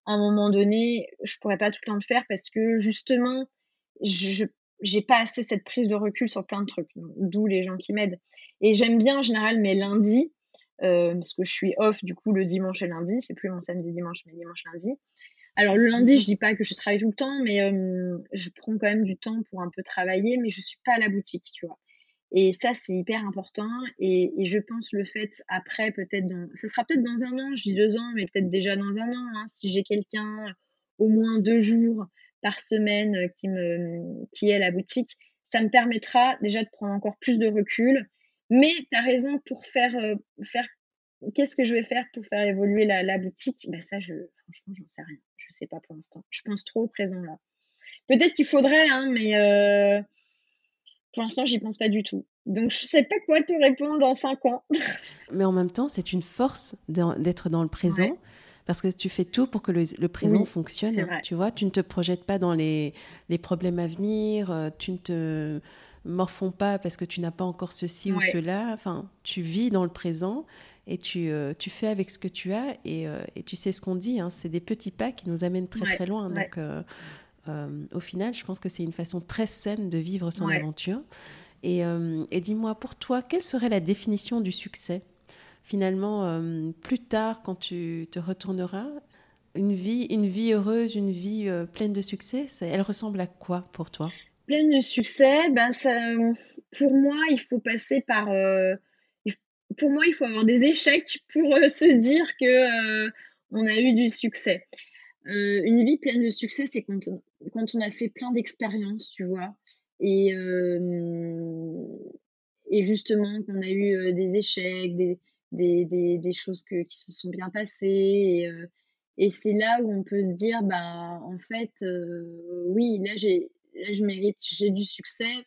à un moment donné, je pourrais pas tout le temps le faire parce que justement, je j'ai pas assez cette prise de recul sur plein de trucs, d'où les gens qui m'aident. Et j'aime bien en général mes lundis, euh, parce que je suis off du coup le dimanche et lundi, c'est plus mon samedi dimanche mais dimanche lundi. Alors le lundi, je dis pas que je travaille tout le temps, mais je prends quand même du temps pour un peu travailler, mais je suis pas à la boutique, tu vois. Et ça, c'est hyper important. Et, je pense le fait après, peut-être dans, ce sera peut-être dans un an, je dis deux ans, mais peut-être déjà dans un an, hein, si j'ai quelqu'un au moins deux jours par semaine qui, me, qui est la boutique, ça me permettra déjà de prendre encore plus de recul. Mais tu as raison pour faire, faire qu'est-ce que je vais faire pour faire évoluer la, la boutique? Bah Ça, je, franchement, j'en sais rien. Je sais pas pour l'instant. Je pense trop au présent là. Peut-être qu'il faudrait, hein, mais euh, pour l'instant, j'y pense pas du tout. Donc, je sais pas quoi te répondre dans cinq ans. mais en même temps, c'est une force d'être dans le présent. Parce que tu fais tout pour que le, présent fonctionne. Tu vois, tu ne te projettes pas dans les, les problèmes à venir, euh, tu ne te morfonds pas parce que tu n'as pas encore ceci ou cela. Enfin, tu vis dans le présent et tu, euh, tu fais avec ce que tu as et, euh, et tu sais ce qu'on dit, hein, c'est des petits pas qui nous amènent très très loin. Donc au final, je pense que c'est une façon très saine de vivre son aventure. Et, et dis-moi, pour toi, quelle serait la définition du succès? Finalement, plus tard, quand tu te retourneras, une vie, une vie heureuse, une vie pleine de succès, elle ressemble à quoi pour toi? Pleine de succès, ben ça, pour moi, il faut passer par pour moi, il faut avoir des échecs pour euh, se dire que euh, on a eu du succès. Euh, une vie pleine de succès, c'est quand, quand on a fait plein d'expériences, tu vois, et, et justement qu'on a eu des échecs, des, des, des, choses que, qui se sont bien passées. Et, et c'est là où on peut se dire, bah, en fait, oui, là, j'ai, là, je mérite, j'ai du succès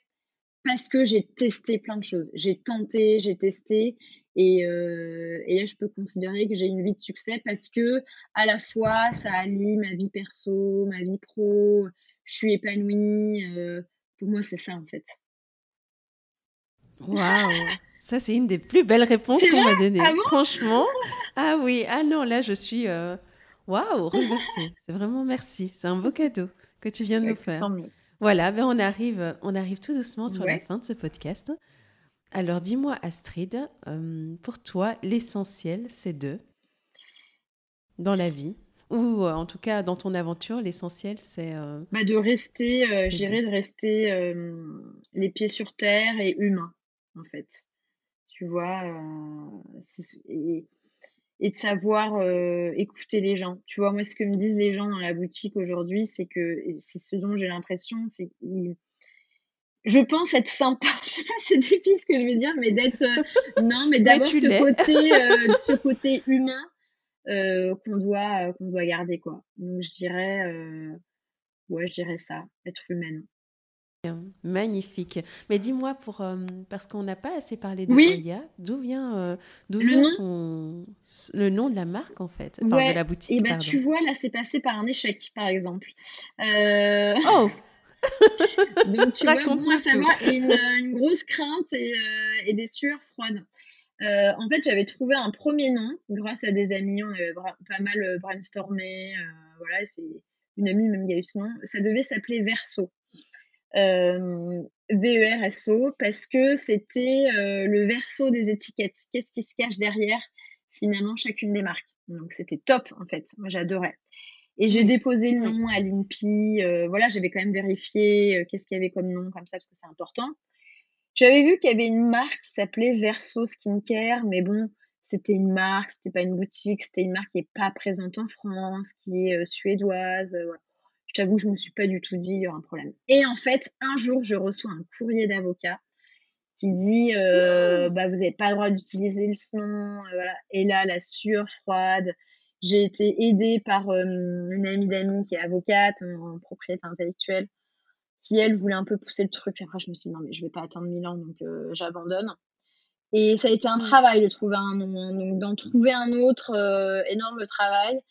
parce que j'ai testé plein de choses. J'ai tenté, j'ai testé. Et, euh, et, là, je peux considérer que j'ai une vie de succès parce que à la fois, ça allie ma vie perso, ma vie pro, je suis épanouie. Euh, pour moi, c'est ça en fait. Waouh Ça, c'est une des plus belles réponses qu'on m'a données. Ah Franchement. Ah oui, ah non, là, je suis. Euh, waouh, remerciée. C'est vraiment merci. C'est un beau cadeau que tu viens de nous faire. Voilà, ben on, arrive, on arrive tout doucement sur la fin de ce podcast. Alors dis-moi Astrid, euh, pour toi, l'essentiel, c'est de, dans la vie, ou euh, en tout cas dans ton aventure, l'essentiel, c'est... Euh, bah, de rester, je dirais de rester les pieds sur terre et humain, en fait. Tu vois, et, et de savoir euh, écouter les gens. Tu vois, moi, ce que me disent les gens dans la boutique aujourd'hui, c'est que, c'est ce dont j'ai l'impression, c'est je pense être sympa. Je sais pas, c'est difficile ce que je veux dire, mais d'être, euh, non, mais d'avoir ce côté, euh, ce côté humain qu'on doit, qu'on doit garder, quoi. Donc, je dirais, ouais, je dirais ça, être humaine. Magnifique. Mais dis-moi, pour, euh, parce qu'on n'a pas assez parlé de oui. d'où vient, euh, d'où vient son, le nom de la marque en fait, enfin, de la boutique. Et eh ben, tu vois, là, c'est passé par un échec, par exemple. Euh... Oh Donc, tu vois, moi, savoir une, une, grosse crainte et, et des sueurs froides. en fait, j'avais trouvé un premier nom grâce à des amis. On avait pas mal brainstormé. voilà, c'est une amie même qui a eu ce nom. Ça devait s'appeler Verso VERSO parce que c'était le verso des étiquettes. Qu'est-ce qui se cache derrière finalement chacune des marques? Donc c'était top en fait. Moi j'adorais. Et j'ai déposé le nom à l'INPI. Euh, voilà, j'avais quand même vérifié euh, qu'est-ce qu'il y avait comme nom comme ça parce que c'est important. J'avais vu qu'il y avait une marque qui s'appelait Verso Skincare, mais bon, c'était une marque, c'était pas une boutique, c'était une marque qui est pas présente en France, qui est suédoise. Voilà je t'avoue, je me suis pas du tout dit il y aura un problème. Et en fait, un jour, je reçois un courrier d'avocat qui dit euh, bah vous n'avez pas le droit d'utiliser le nom, euh, voilà. Et là, la sueur froide. J'ai été aidée par euh, une amie d'amis qui est avocate en, propriété intellectuelle, qui elle voulait un peu pousser le truc. après, je me suis dit non mais je vais pas attendre mille ans, donc j'abandonne. Et ça a été un travail de trouver un nom, donc d'en trouver un autre, énorme travail.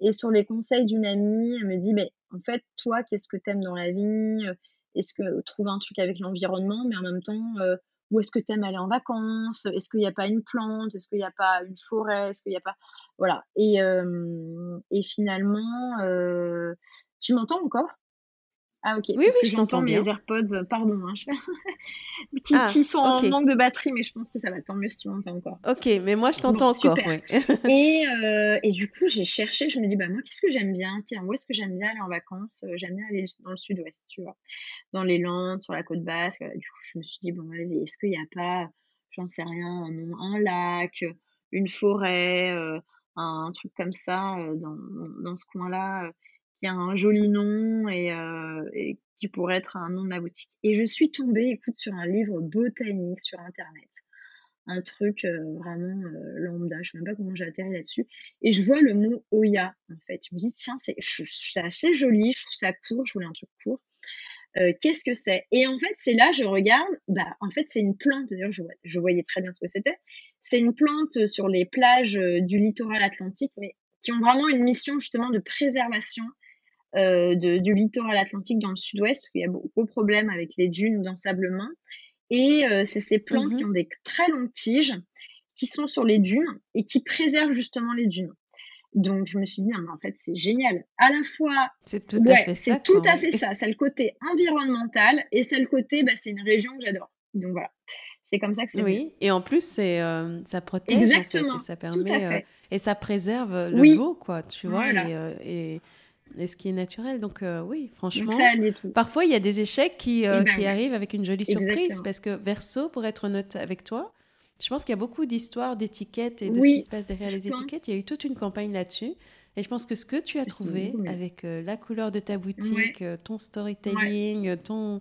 Et sur les conseils d'une amie, elle me dit mais en fait, toi, qu'est-ce que tu aimes dans la vie? Est-ce que trouve un truc avec l'environnement, mais en même temps, euh, où est-ce que tu aimes aller en vacances? Est-ce qu'il n'y a pas une plante? Est-ce qu'il n'y a pas une forêt? Est-ce qu'il n'y a pas voilà. Et, euh, finalement, euh, tu m'entends encore? Ah ok, oui, oui, que j'entends mes AirPods, pardon, hein, qui, ah, qui, sont en manque de batterie, mais je pense que ça va tant mieux si tu m'entends encore. Ok, mais moi je t'entends encore. Ouais. et, euh, et du coup, j'ai cherché, je me dis, bah moi, qu'est-ce que j'aime bien? Tiens, où est-ce que j'aime bien aller en vacances? Euh, J'aime bien aller dans le sud-ouest, tu vois, dans les Landes, sur la côte basque. Du coup, je me suis dit, bon, vas-y, est-ce qu'il n'y a pas, j'en sais rien, un, un, lac, une forêt, euh, un truc comme ça dans, dans ce coin-là? Qui a un joli nom et, euh, et, qui pourrait être un nom de ma boutique. Et je suis tombée, écoute, sur un livre botanique sur Internet. Un truc euh, vraiment euh, lambda, je sais même pas comment j'ai atterri là-dessus. Et je vois le mot Oya, en fait. Je me dis, tiens, c'est assez joli, je trouve ça court, je voulais un truc court. Qu'est-ce que c'est? Et en fait, c'est là, je regarde, bah, en fait, c'est une plante, d'ailleurs, je, voyais très bien ce que c'était. C'est une plante sur les plages du littoral atlantique, mais qui ont vraiment une mission justement de préservation de, du littoral atlantique dans le sud-ouest, où il y a beaucoup de problèmes avec les dunes d'ensablement. Et euh, c'est ces plantes qui mmh ont des très longues tiges, qui sont sur les dunes et qui préservent justement les dunes. Donc je me suis dit non mais en fait c'est génial. À la fois c'est tout à fait ça. C'est tout à fait ça. C'est le côté environnemental et c'est le côté bah, c'est une région que j'adore. Donc voilà. C'est comme ça que c'est. Oui, et en plus c'est euh, ça protège Exactement. En fait, et ça permet euh, et ça préserve le beau quoi, tu vois euh, et, et, ce qui est naturel. Donc oui, franchement, parfois il y a des échecs qui, ben qui arrivent avec une jolie surprise parce que Verso pour être honnête avec toi, je pense qu'il y a beaucoup d'histoires, d'étiquettes et de ce qui se passe derrière les étiquettes. Il y a eu toute une campagne là-dessus. Et je pense que ce que tu as trouvé avec euh, la couleur de ta boutique, euh, ton storytelling, ton...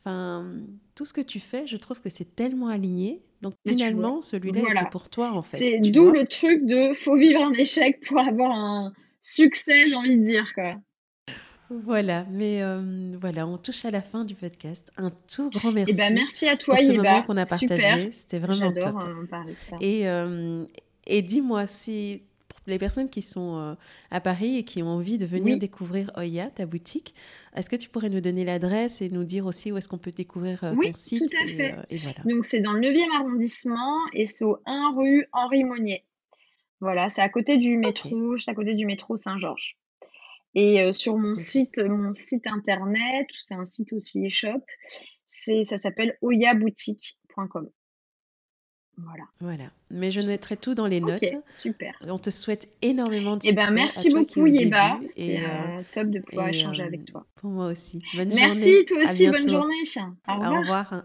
Enfin, tout ce que tu fais, je trouve que c'est tellement aligné. Donc finalement, celui-là est pour toi en fait. C'est d'où le truc de faut vivre un échec pour avoir un succès, j'ai envie de dire quoi. Voilà, mais euh, voilà, on touche à la fin du podcast. Un tout grand merci. Et eh ben, merci à toi, pour ce moment qu'on a partagé. C'était vraiment top. Euh, parler de ça. Et, euh, et dis-moi si pour les personnes qui sont à Paris et qui ont envie de venir découvrir Oya, ta boutique, est-ce que tu pourrais nous donner l'adresse et nous dire aussi où est-ce qu'on peut découvrir ton site tout à fait. Et, voilà. Donc c'est dans le 9e arrondissement et c'est au 1 rue Henri Monnier. Voilà, c'est à côté du métro, c'est à côté du métro Saint-Georges. Et euh, sur mon site, mon site internet, c'est un site aussi e-shop, c'est, ça s'appelle oyaboutique.com. Voilà. Voilà. Mais je mettrai tout dans les notes. super. On te souhaite énormément de eh ben, succès. ben, merci beaucoup, Yeba. Euh, top de pouvoir échanger avec euh, toi. Pour moi aussi. Bonne merci, journée. Merci, toi aussi. Bonne journée. Au revoir. Au revoir.